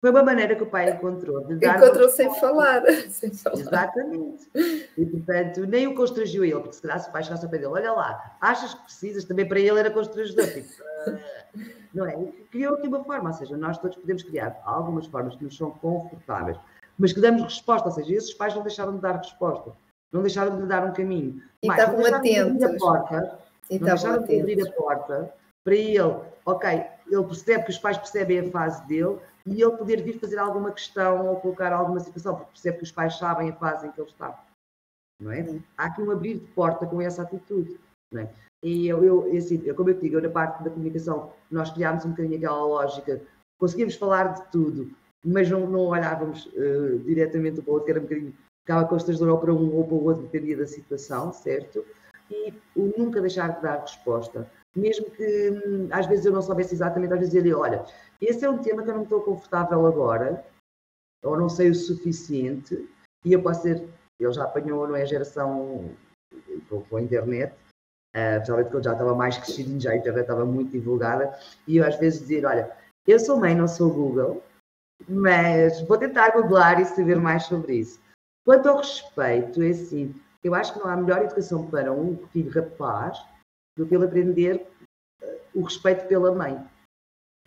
Foi uma maneira que o pai encontrou. De dar encontrou sem falar, sem falar. Exatamente. E, portanto, nem o constrangiu ele, porque se calhar se o pai chegasse ao pé dele, olha lá, achas que precisas? Também para ele era constrangedor. Tipo, uh, não é? Criou aqui uma forma, ou seja, nós todos podemos criar algumas formas que nos são confortáveis, mas que damos resposta, ou seja, esses pais não deixaram de dar resposta, não deixaram de dar um caminho. E Mais, estavam atentos. De a porta, e não deixaram atentos. de abrir a porta para ele, ok, ele percebe que os pais percebem a fase dele, e ele poder vir fazer alguma questão ou colocar alguma situação, porque percebe que os pais sabem a fase em que ele está. Não é? Há aqui um abrir de porta com essa atitude. Não é? E eu, eu assim, como eu te digo, eu, na parte da comunicação, nós criámos um bocadinho aquela lógica, conseguimos falar de tudo, mas não, não olhávamos uh, diretamente para o outro, que era um bocadinho, ficava constrangedor ou para um ou para o outro, dependia da situação, certo? E o nunca deixar de dar resposta mesmo que hum, às vezes eu não soubesse exatamente, às vezes ele, olha, esse é um tema que eu não estou confortável agora, ou não sei o suficiente, e eu posso ser, ele já apanhou, não é, a geração com, a internet, uh, principalmente quando já estava mais crescido, já a internet estava muito divulgada, e eu às vezes dizer, olha, eu sou mãe, não sou Google, mas vou tentar googlar e saber mais sobre isso. Quanto ao respeito, é assim, eu acho que não há melhor educação para um filho rapaz do que ele aprender eh, o respeito pela mãe.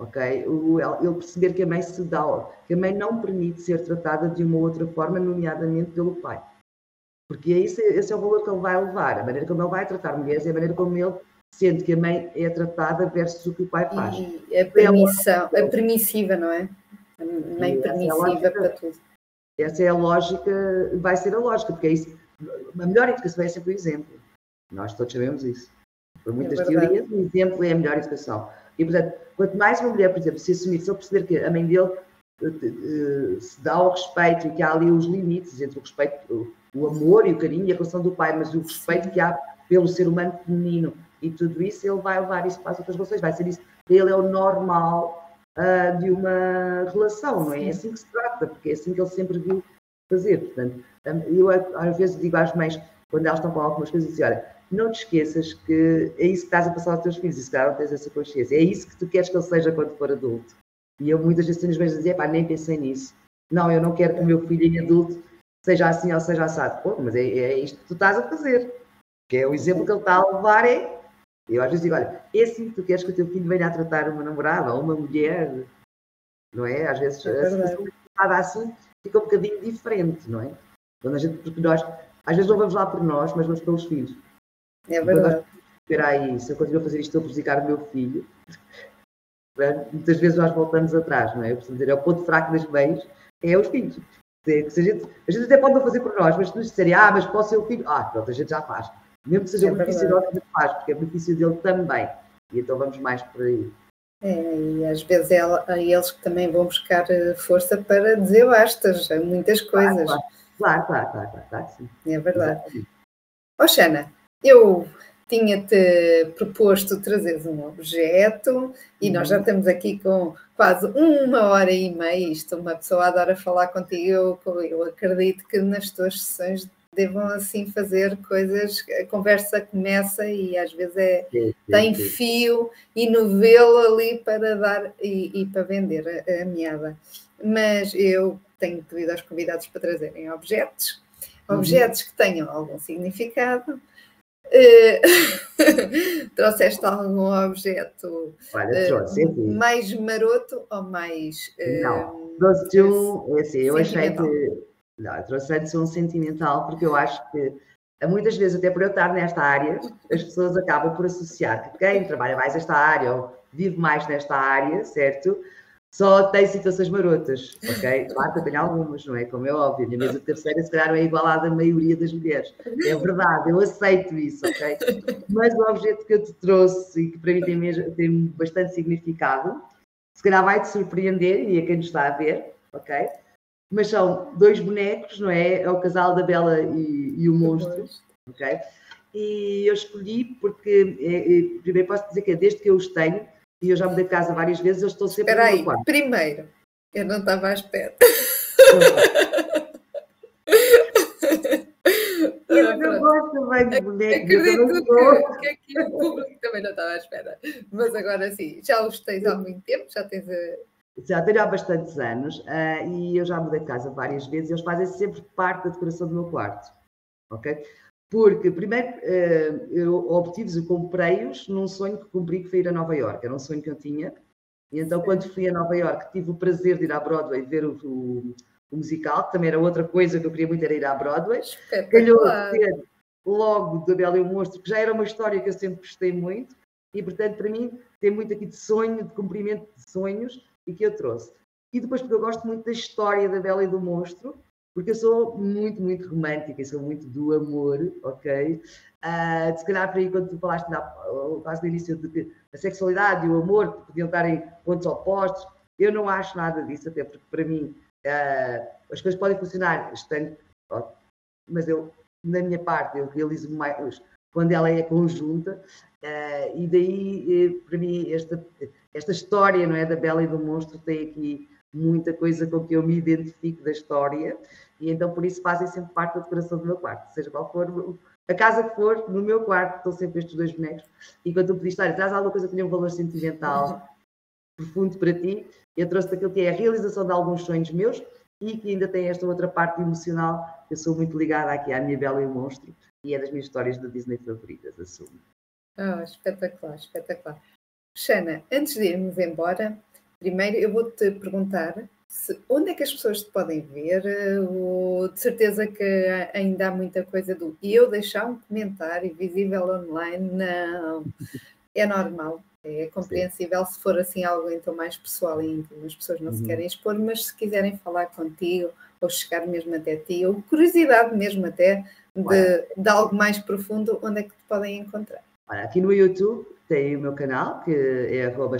Ok? Ele perceber que a mãe se dá, que a mãe não permite ser tratada de uma outra forma, nomeadamente pelo pai. Porque é esse, esse é o valor que ele vai levar, a maneira como ele vai tratar mulheres e a maneira como ele sente que a mãe é tratada versus o que o pai faz. E a permissão, a permissiva, não é? A mãe e permissiva é para tudo. Essa é a lógica, vai ser a lógica, porque é isso. A melhor educação é sempre o exemplo. Nós todos sabemos isso. Por muitas é teorias, o exemplo é a melhor educação. E, portanto, quanto mais uma mulher, por exemplo, se assumir, se eu perceber que a mãe dele uh, se dá ao respeito e que há ali os limites entre o respeito, o, o amor e o carinho e a relação do pai, mas o respeito que há pelo ser humano feminino e tudo isso, ele vai levar isso para as outras relações, vai ser isso. Ele é o normal uh, de uma relação, não é? É assim que se trata, porque é assim que ele sempre viu fazer. Portanto, eu às vezes digo às mães, quando elas estão com algumas coisas, assim, olha, não te esqueças que é isso que estás a passar aos teus filhos, e se calhar não tens essa consciência, é isso que tu queres que ele seja quando for adulto. E eu muitas vezes tenho os meus a dizer, pá, nem pensei nisso. Não, eu não quero que o meu filho em adulto seja assim ou seja assado. Pô, mas é, é isto que tu estás a fazer. Que é o exemplo que ele está a levar é eu às vezes digo, olha, é assim que tu queres que o teu filho venha a tratar uma namorada ou uma mulher, não é? Às vezes é a situação assim fica um bocadinho diferente, não é? Quando a gente, porque nós, às vezes não vamos lá por nós, mas vamos pelos filhos. É verdade. Espera se eu continuo a fazer isto, estou a prejudicar o meu filho. Muitas vezes nós voltamos atrás, não é? Eu preciso dizer, é o ponto fraco das mães, é os filhos. Se a, gente, a gente até pode não fazer por nós, mas se nos disserem, ah, mas posso ser o filho, ah, pronto, a gente já faz. Mesmo que seja é benefício nosso, ele faz, porque é benefício dele também. E então vamos mais por aí. É, e às vezes é, é eles que também vão buscar eh, força para dizer bastas a muitas coisas. Claro, claro, claro, claro, claro, claro sim. É verdade. Ó oh, Xana, eu tinha-te proposto trazeres um objeto e nós já uhum. estamos aqui com quase uma hora e meia. Isto, uma pessoa adora falar contigo. Eu, eu acredito que nas tuas sessões devam assim fazer coisas, a conversa começa e às vezes é, sim, sim, tem sim. fio e novelo ali para dar e, e para vender a, a, meada. Mas eu tenho pedido aos convidados para trazerem objetos, uhum. objetos que tenham algum significado. Uh, trouxeste algum objeto Olha, uh, mais maroto ou mais. Uh, Não, trouxe um. É assim, eu achei que não, eu trouxe antes um sentimental, porque eu acho que muitas vezes, até por eu estar nesta área, as pessoas acabam por associar que quem trabalha mais nesta área ou vive mais nesta área, certo? Só tem situações marotas, ok? Claro que eu tenho algumas, não é? Como é óbvio. A minha mesa terceira, se calhar, não é igual à da maioria das mulheres. É verdade, eu aceito isso, ok? Mas o objeto que eu te trouxe e que para mim tem, mesmo, tem bastante significado, se calhar vai te surpreender e a quem nos está a ver, ok? mas são dois bonecos, não é? É o casal da Bela e, e o monstro, ok? E eu escolhi porque, é, é, primeiro posso dizer que é desde que eu os tenho, e eu já mudei de casa várias vezes, eu estou sempre Espera aí, quarto. primeiro, eu não estava à espera. Eu não gosto bem de bonecos. Acredito que, que aqui o público também não estava à espera. Mas agora sim, já os tens há muito tempo, já tens a já tenho há bastantes anos uh, e eu já mudei de casa várias vezes e eles fazem sempre parte da decoração do meu quarto. Ok? Porque, primeiro, uh, eu obtive-os e comprei-os num sonho que cumpri, que foi ir a Nova Iorque. Era um sonho que eu tinha. E então, quando fui a Nova Iorque, tive o prazer de ir à Broadway ver o, o, o musical, que também era outra coisa que eu queria muito, era ir à Broadway. Calhou ter logo da Bela e o Monstro, que já era uma história que eu sempre gostei muito. E, portanto, para mim, tem muito aqui de sonho, de cumprimento de sonhos e que eu trouxe. E depois porque eu gosto muito da história da Bela e do Monstro, porque eu sou muito, muito romântica, sou muito do amor, ok? Uh, se calhar para aí quando tu falaste na, quase no início de que a sexualidade e o amor podiam estar em pontos opostos, eu não acho nada disso, até porque para mim uh, as coisas podem funcionar estando, mas eu, na minha parte, eu realizo mais quando ela é conjunta, uh, e daí, eh, para mim, esta esta história não é da Bela e do Monstro tem aqui muita coisa com que eu me identifico da história e então por isso fazem sempre parte da decoração do meu quarto, seja qual for a casa que for, no meu quarto estão sempre estes dois bonecos e quando tu pediste, olha, traz alguma coisa que tenha um valor sentimental profundo para ti, eu trouxe daquilo que é a realização de alguns sonhos meus e que ainda tem esta outra parte emocional, eu sou muito ligada aqui à minha Bela e o Monstro e é das minhas histórias da Disney favoritas, assumo. Oh, espetacular, espetacular. Xana, antes de irmos embora, primeiro eu vou-te perguntar se, onde é que as pessoas te podem ver? O, de certeza que ainda há muita coisa do eu deixar um comentário visível online, não. É normal, é compreensível Sim. se for assim algo então mais pessoal e íntimo. As pessoas não uhum. se querem expor, mas se quiserem falar contigo ou chegar mesmo até ti, ou curiosidade mesmo até de, de algo mais profundo, onde é que te podem encontrar? Olha, aqui no YouTube tem o meu canal, que é arroba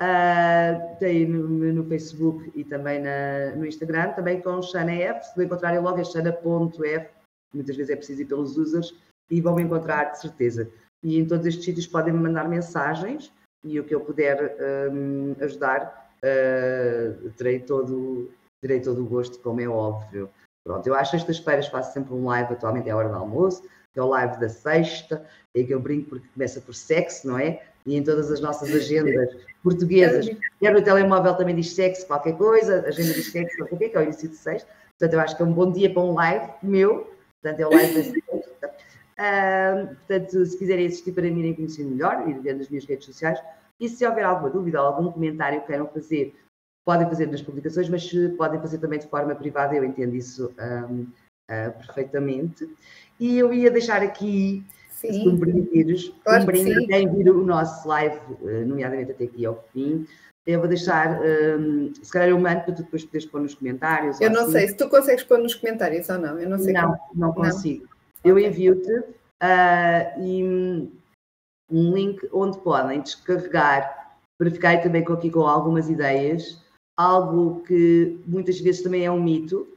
Uh, tem no, no, Facebook e também na, no Instagram, também com XanaF. Se encontrarem logo é xana.f, muitas vezes é preciso ir pelos users, e vão me encontrar de certeza. E em todos estes sítios podem me mandar mensagens e o que eu puder um, ajudar, uh, terei, todo, terei todo o gosto, como é óbvio. Pronto, eu acho que estas feiras faço sempre um live, atualmente é a hora do almoço, é o live da sexta, é que eu brinco porque começa por sexo, não é? E em todas as nossas agendas portuguesas, quer no telemóvel também diz sexo, qualquer coisa, agenda diz sexo, qualquer coisa, que é o início de sexta. Portanto, eu acho que é um bom dia para um live meu, portanto, é o live da sexta. Uh, portanto, se quiserem assistir para mim e conhecer melhor, ir vendo as minhas redes sociais. E se houver alguma dúvida ou algum comentário que queiram fazer, podem fazer nas publicações, mas podem fazer também de forma privada, eu entendo isso um, uh, ah, perfeitamente. E eu ia deixar aqui, sim. se me permitires, claro um brinde quem vir o nosso live, uh, nomeadamente até aqui ao fim. Eu vou deixar, um, se calhar eu mando para tu depois poderes pôr nos comentários. Eu não assim. sei, se tu consegues pôr nos comentários ou não, eu não sei. Não, como... não consigo. Não. Eu envio-te uh, e um link onde podem descarregar para ficarem também aqui com algumas ideias, algo que muitas vezes também é um mito,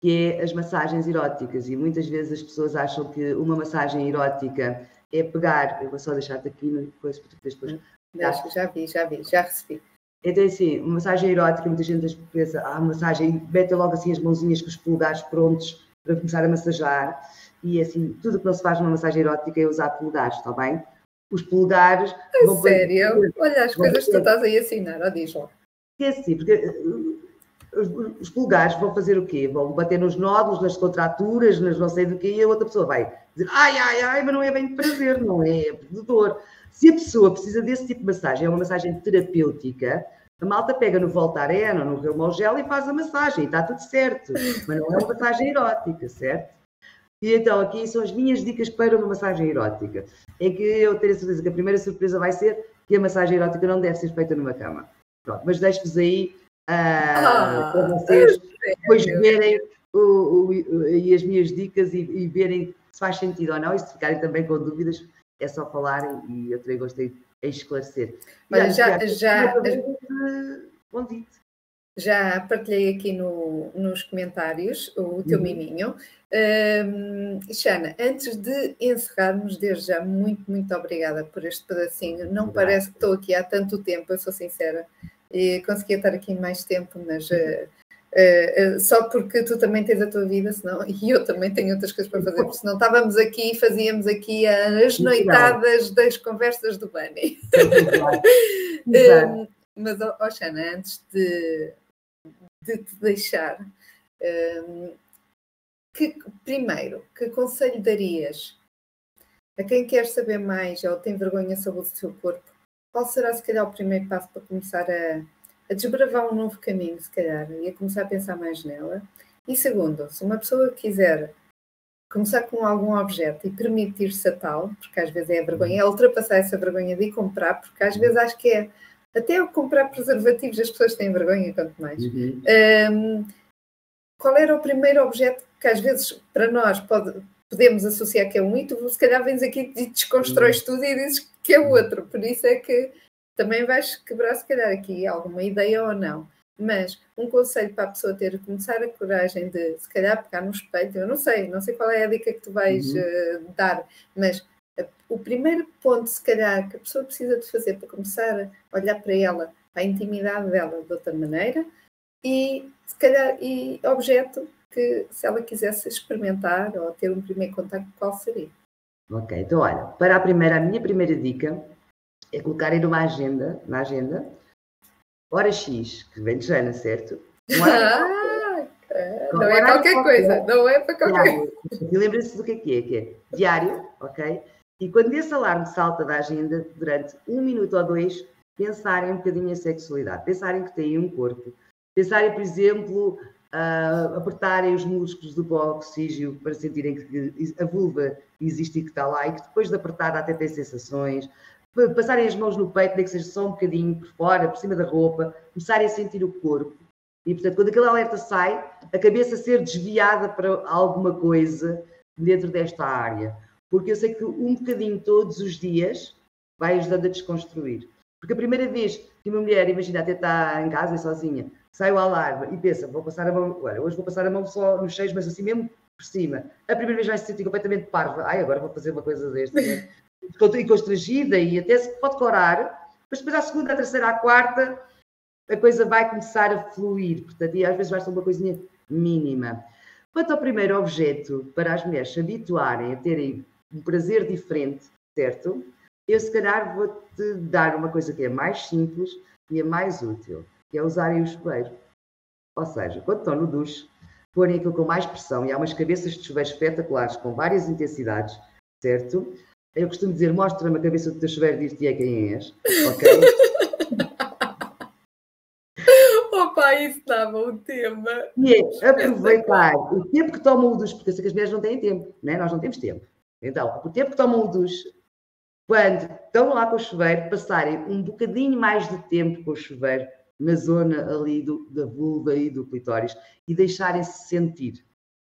que é as massagens eróticas. E muitas vezes as pessoas acham que uma massagem erótica é pegar. Eu vou só deixar-te aqui depois para depois. Deixa, já vi, já vi, já recebi. Então, assim, uma massagem erótica, muita gente pensa, ah, massagem, mete logo assim as mãozinhas com os polegares prontos para começar a massajar. E assim, tudo que não se faz numa massagem erótica é usar polegares, está bem? Os polegares. É sério? Olha as coisas que tu estás aí a ensinar, ó, diz lá. É assim, porque os, os vão fazer o quê? Vão bater nos nódulos, nas contraturas, nas não sei do quê, e a outra pessoa vai dizer ai, ai, ai, mas não é bem de prazer, não é, é de dor. Se a pessoa precisa desse tipo de massagem, é uma massagem terapêutica, a malta pega no Voltaren ou no Reumogel e faz a massagem, e está tudo certo. Mas não é uma massagem erótica, certo? E então, aqui são as minhas dicas para uma massagem erótica. É que eu tenho a certeza que a primeira surpresa vai ser que a massagem erótica não deve ser feita numa cama. Pronto, mas deixo-vos aí ah, para vocês depois verem o, o, e as minhas dicas e, e, verem se faz sentido ou não. E se ficarem também com dúvidas, é só falarem e eu também gostei de esclarecer. Mas já, já, já, bom dia. Já partilhei aqui no, nos comentários o teu uhum. miminho. Um, Xana, antes de encerrarmos, desde já, muito, muito obrigada por este pedacinho. Não parece que estou aqui há tanto tempo, eu sou sincera e conseguia estar aqui mais tempo, mas uh, uh, só porque tu também tens a tua vida, senão, e eu também tenho outras coisas para fazer, porque senão estávamos aqui e fazíamos aqui as noitadas das conversas do Bunny. um, mas, oh, Xana, antes de, de te deixar, um, que, primeiro, que conselho darias a quem quer saber mais ou tem vergonha sobre o seu corpo qual será, se calhar, o primeiro passo para começar a, a desbravar um novo caminho, se calhar, e a começar a pensar mais nela? E segundo, se uma pessoa quiser começar com algum objeto e permitir-se a tal, porque às vezes é a vergonha, é ultrapassar essa vergonha de ir comprar, porque às vezes acho que é até ao comprar preservativos as pessoas têm vergonha, quanto mais. Uhum. Um, qual era o primeiro objeto que às vezes para nós pode, podemos associar que é um se calhar vens aqui e desconstróis uhum. tudo e dizes que é outro. Por isso é que também vais quebrar, se calhar, aqui alguma ideia ou não. Mas um conselho para a pessoa ter, começar a coragem de, se calhar, pegar no espelho, eu não sei, não sei qual é a dica que tu vais uhum. uh, dar, mas uh, o primeiro ponto, se calhar, que a pessoa precisa de fazer para começar a olhar para ela, para a intimidade dela de outra maneira, e se calhar, e objeto que se ela quisesse experimentar ou ter um primeiro contato, qual seria? Ok, então olha, para a primeira, a minha primeira dica é colocarem numa agenda, na agenda, hora X, que vem de Jana, certo? Ah, não é qualquer coisa, não é para qualquer coisa. E lembrem-se do que é que é, que é diário, ok? E quando esse alarme salta da agenda durante um minuto ou dois, pensarem um bocadinho em sexualidade, pensarem que têm um corpo, pensarem, por exemplo, uh, apertarem os músculos do oxígio para sentirem que a vulva existe e que está lá e que depois de apertar até tem sensações, passarem as mãos no peito, nem que seja só um bocadinho por fora, por cima da roupa, começarem a sentir o corpo. E, portanto, quando aquele alerta sai, a cabeça ser desviada para alguma coisa dentro desta área. Porque eu sei que um bocadinho todos os dias vai ajudando a desconstruir. Porque a primeira vez que uma mulher, imagina, até está em casa e sozinha, sai o alarme e pensa, vou passar a mão, olha, hoje vou passar a mão só nos cheios, mas assim mesmo por cima. A primeira vez vai se sentir completamente parva. Ai, agora vou fazer uma coisa desta. Né? E constrangida e até se pode corar, mas depois à segunda, à terceira, à quarta, a coisa vai começar a fluir. Portanto, e às vezes vai ser uma coisinha mínima. Quanto ao primeiro objeto, para as mulheres se habituarem a terem um prazer diferente, certo? Eu se calhar vou-te dar uma coisa que é mais simples e é mais útil, que é usarem o chuveiro. Ou seja, quando estão no duche, porem aquilo com mais pressão e há umas cabeças de chuveiro espetaculares com várias intensidades, certo? Eu costumo dizer, mostra-me a cabeça do teu chuveiro e dir-te é quem és, ok? Opa, isso dava um tema. E é aproveitar o tempo que tomam o duche, porque eu sei que as mulheres não têm tempo, né? nós não temos tempo. Então, o tempo que tomam o duche, quando estão lá com o chuveiro, passarem um bocadinho mais de tempo com o chuveiro na zona ali do, da vulva e do clitóris e deixarem-se sentir,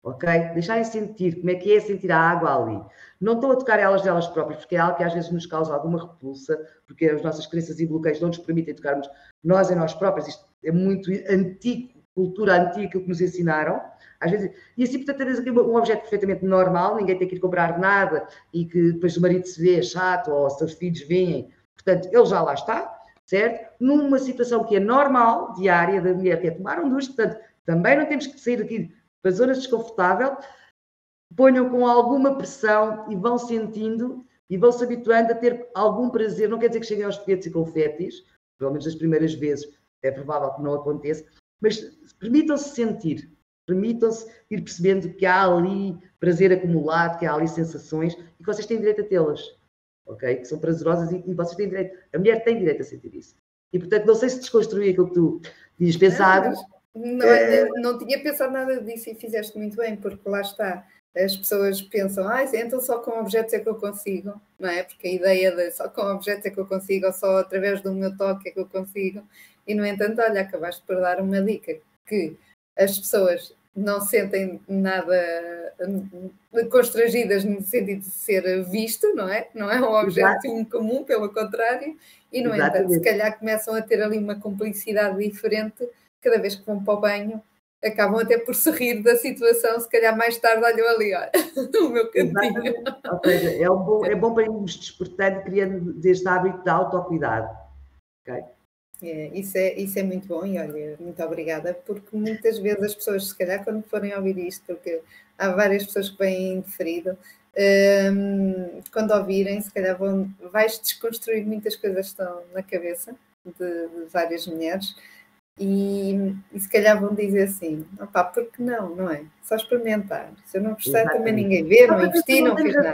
ok? Deixarem sentir como é que é sentir a água ali. Não estou a tocar elas delas próprias, porque é algo que às vezes nos causa alguma repulsa, porque as nossas crenças e bloqueios não nos permitem tocarmos nós em nós próprios. Isto é muito antigo, cultura antiga que nos ensinaram. Às vezes, e assim, portanto, aqui um objeto perfeitamente normal, ninguém tem que ir comprar nada e que depois o marido se vê chato ou os seus filhos veem, portanto, ele já lá está, certo? Numa situação que é normal, diária, da mulher que é tomar um duche, portanto, também não temos que sair aqui para zonas desconfortáveis, ponham com alguma pressão e vão sentindo e vão se habituando a ter algum prazer, não quer dizer que cheguem aos foguetes e confetes, pelo menos as primeiras vezes é provável que não aconteça, mas permitam-se sentir, Permitam-se ir percebendo que há ali prazer acumulado, que há ali sensações e que vocês têm direito a tê-las. Ok? Que são prazerosas e, e vocês têm direito. A mulher tem direito a sentir isso. E portanto, não sei se desconstruir aquilo que tu tinhas pensado. Não, não, é... não tinha pensado nada disso e fizeste muito bem, porque lá está as pessoas pensam, ah, então só com objetos é que eu consigo, não é? Porque a ideia de só com objetos é que eu consigo, ou só através do meu toque é que eu consigo. E, no entanto, olha, acabaste por dar uma dica que as pessoas não sentem nada hum, constrangidas no sentido de ser visto, não é? Não é um objeto incomum, pelo contrário, e no Exatamente. entanto, se calhar começam a ter ali uma cumplicidade diferente cada vez que vão para o banho, acabam até por se rir da situação, se calhar mais tarde olham ali, olha, no meu cantinho. Ou seja, é, um bom, é bom para irmos despertando, criando este hábito de autocuidado. Okay? É, isso, é, isso é muito bom e olha, muito obrigada, porque muitas vezes as pessoas, se calhar, quando forem ouvir isto, porque há várias pessoas que vêm deferido, um, quando ouvirem, se calhar vão, vais desconstruir muitas coisas que estão na cabeça de, de várias mulheres e, e, se calhar vão dizer assim, opá, porque não, não é? Só experimentar. Se eu não gostar, Exatamente. também ninguém vê, não investi, não, não fiz nada.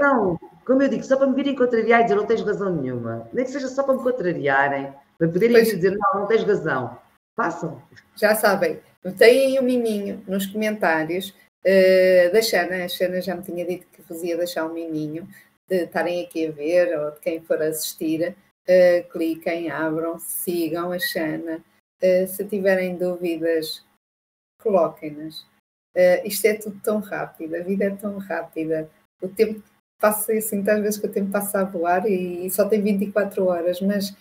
Como eu digo, só para me virem contrariar e dizer não tens razão nenhuma. Nem que seja só para me contrariarem para poderem pois, dizer, não, não tens razão. Façam. Já sabem, têm o um miminho nos comentários uh, da Xana. A Xana já me tinha dito que vos ia deixar um miminho de estarem aqui a ver ou de quem for assistir. Uh, cliquem, abram, sigam a Xana. Uh, se tiverem dúvidas, coloquem-nas. Uh, isto é tudo tão rápido, a vida é tão rápida. O tempo passa assim, às vezes que o tempo passa a voar e, e só tem 24 horas, mas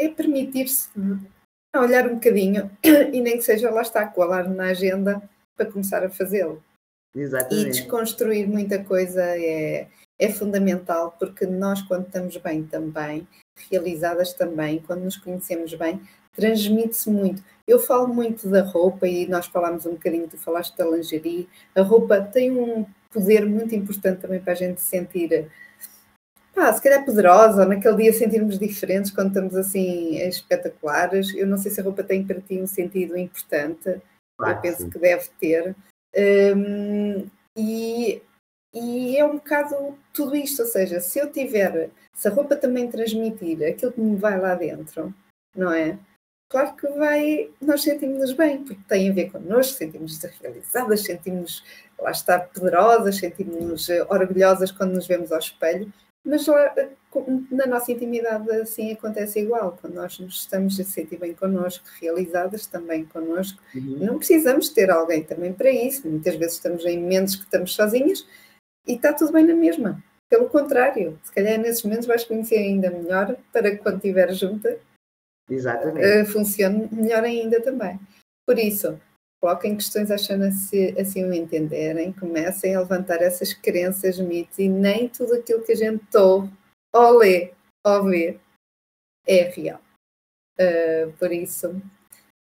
é permitir-se olhar um bocadinho e nem que seja lá está, com o alarme na agenda para começar a fazê-lo. Exatamente. E desconstruir muita coisa é, é fundamental, porque nós, quando estamos bem também, realizadas também, quando nos conhecemos bem, transmite-se muito. Eu falo muito da roupa e nós falámos um bocadinho, tu falaste da lingerie. A roupa tem um poder muito importante também para a gente sentir pá, se calhar poderosa, naquele dia sentirmos diferentes quando estamos assim espetaculares. Eu não sei se a roupa tem para ti um sentido importante, eu penso sim. que deve ter. Um, e e é um bocado tudo isto, ou seja, se eu tiver, se a roupa também transmitir aquilo que me vai lá dentro, não é? Claro que vai, nós sentimos-nos bem, porque tem a ver connosco, sentimos-nos realizadas, sentimos, lá estar poderosas, sentimos-nos eh, orgulhosas quando nos vemos ao espelho, mas lá, eh, na nossa intimidade assim acontece igual, quando nós nos estamos a sentir bem connosco, realizadas também connosco, uhum. não precisamos ter alguém também para isso, muitas vezes estamos em momentos que estamos sozinhas, e está tudo bem na mesma. Pelo contrário, se calhar nesses momentos vais conhecer ainda melhor para que quando estiver junta Exatamente. Uh, funcione melhor ainda também. Por isso, coloquem questões achando se assim o entenderem, comecem a levantar essas crenças, mitos e nem tudo aquilo que a gente ouve, ou lê, ou vê é real. Uh, por isso,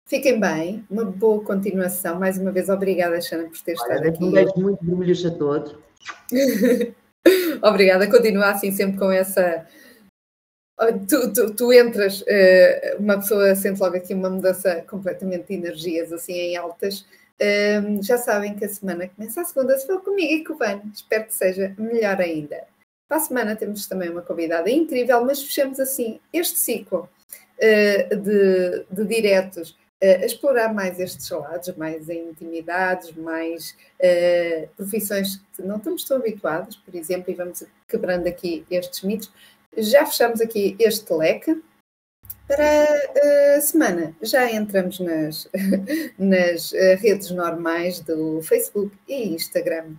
fiquem bem, uma boa continuação. Mais uma vez, obrigada, Xana, por ter estado aqui. Um beijo muito vermelho a todos. Obrigada, continua assim sempre com essa. Tu, tu, tu entras, uh, uma pessoa sente logo aqui uma mudança completamente de energias, assim em altas. Uh, já sabem que a semana começa a segunda, se for comigo e com o Van, espero que seja melhor ainda. Para a semana temos também uma convidada incrível, mas fechamos assim este ciclo uh, de, de diretos a explorar mais estes lados, mais em intimidades, mais uh, profissões que não estamos tão habituados, por exemplo, e vamos quebrando aqui estes mitos. Já fechamos aqui este leque. Para a semana já entramos nas, nas eh, redes normais do Facebook e Instagram.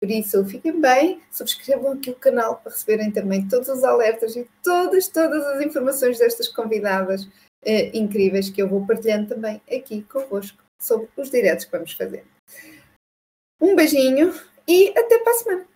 Por isso, fiquem bem, subscrevam aqui o canal para receberem também todos os alertas e todas, todas as informações destas convidadas uh, incríveis que eu vou partilhando também aqui convosco sobre os diretos que vamos fazer. Um beijinho e até para a semana.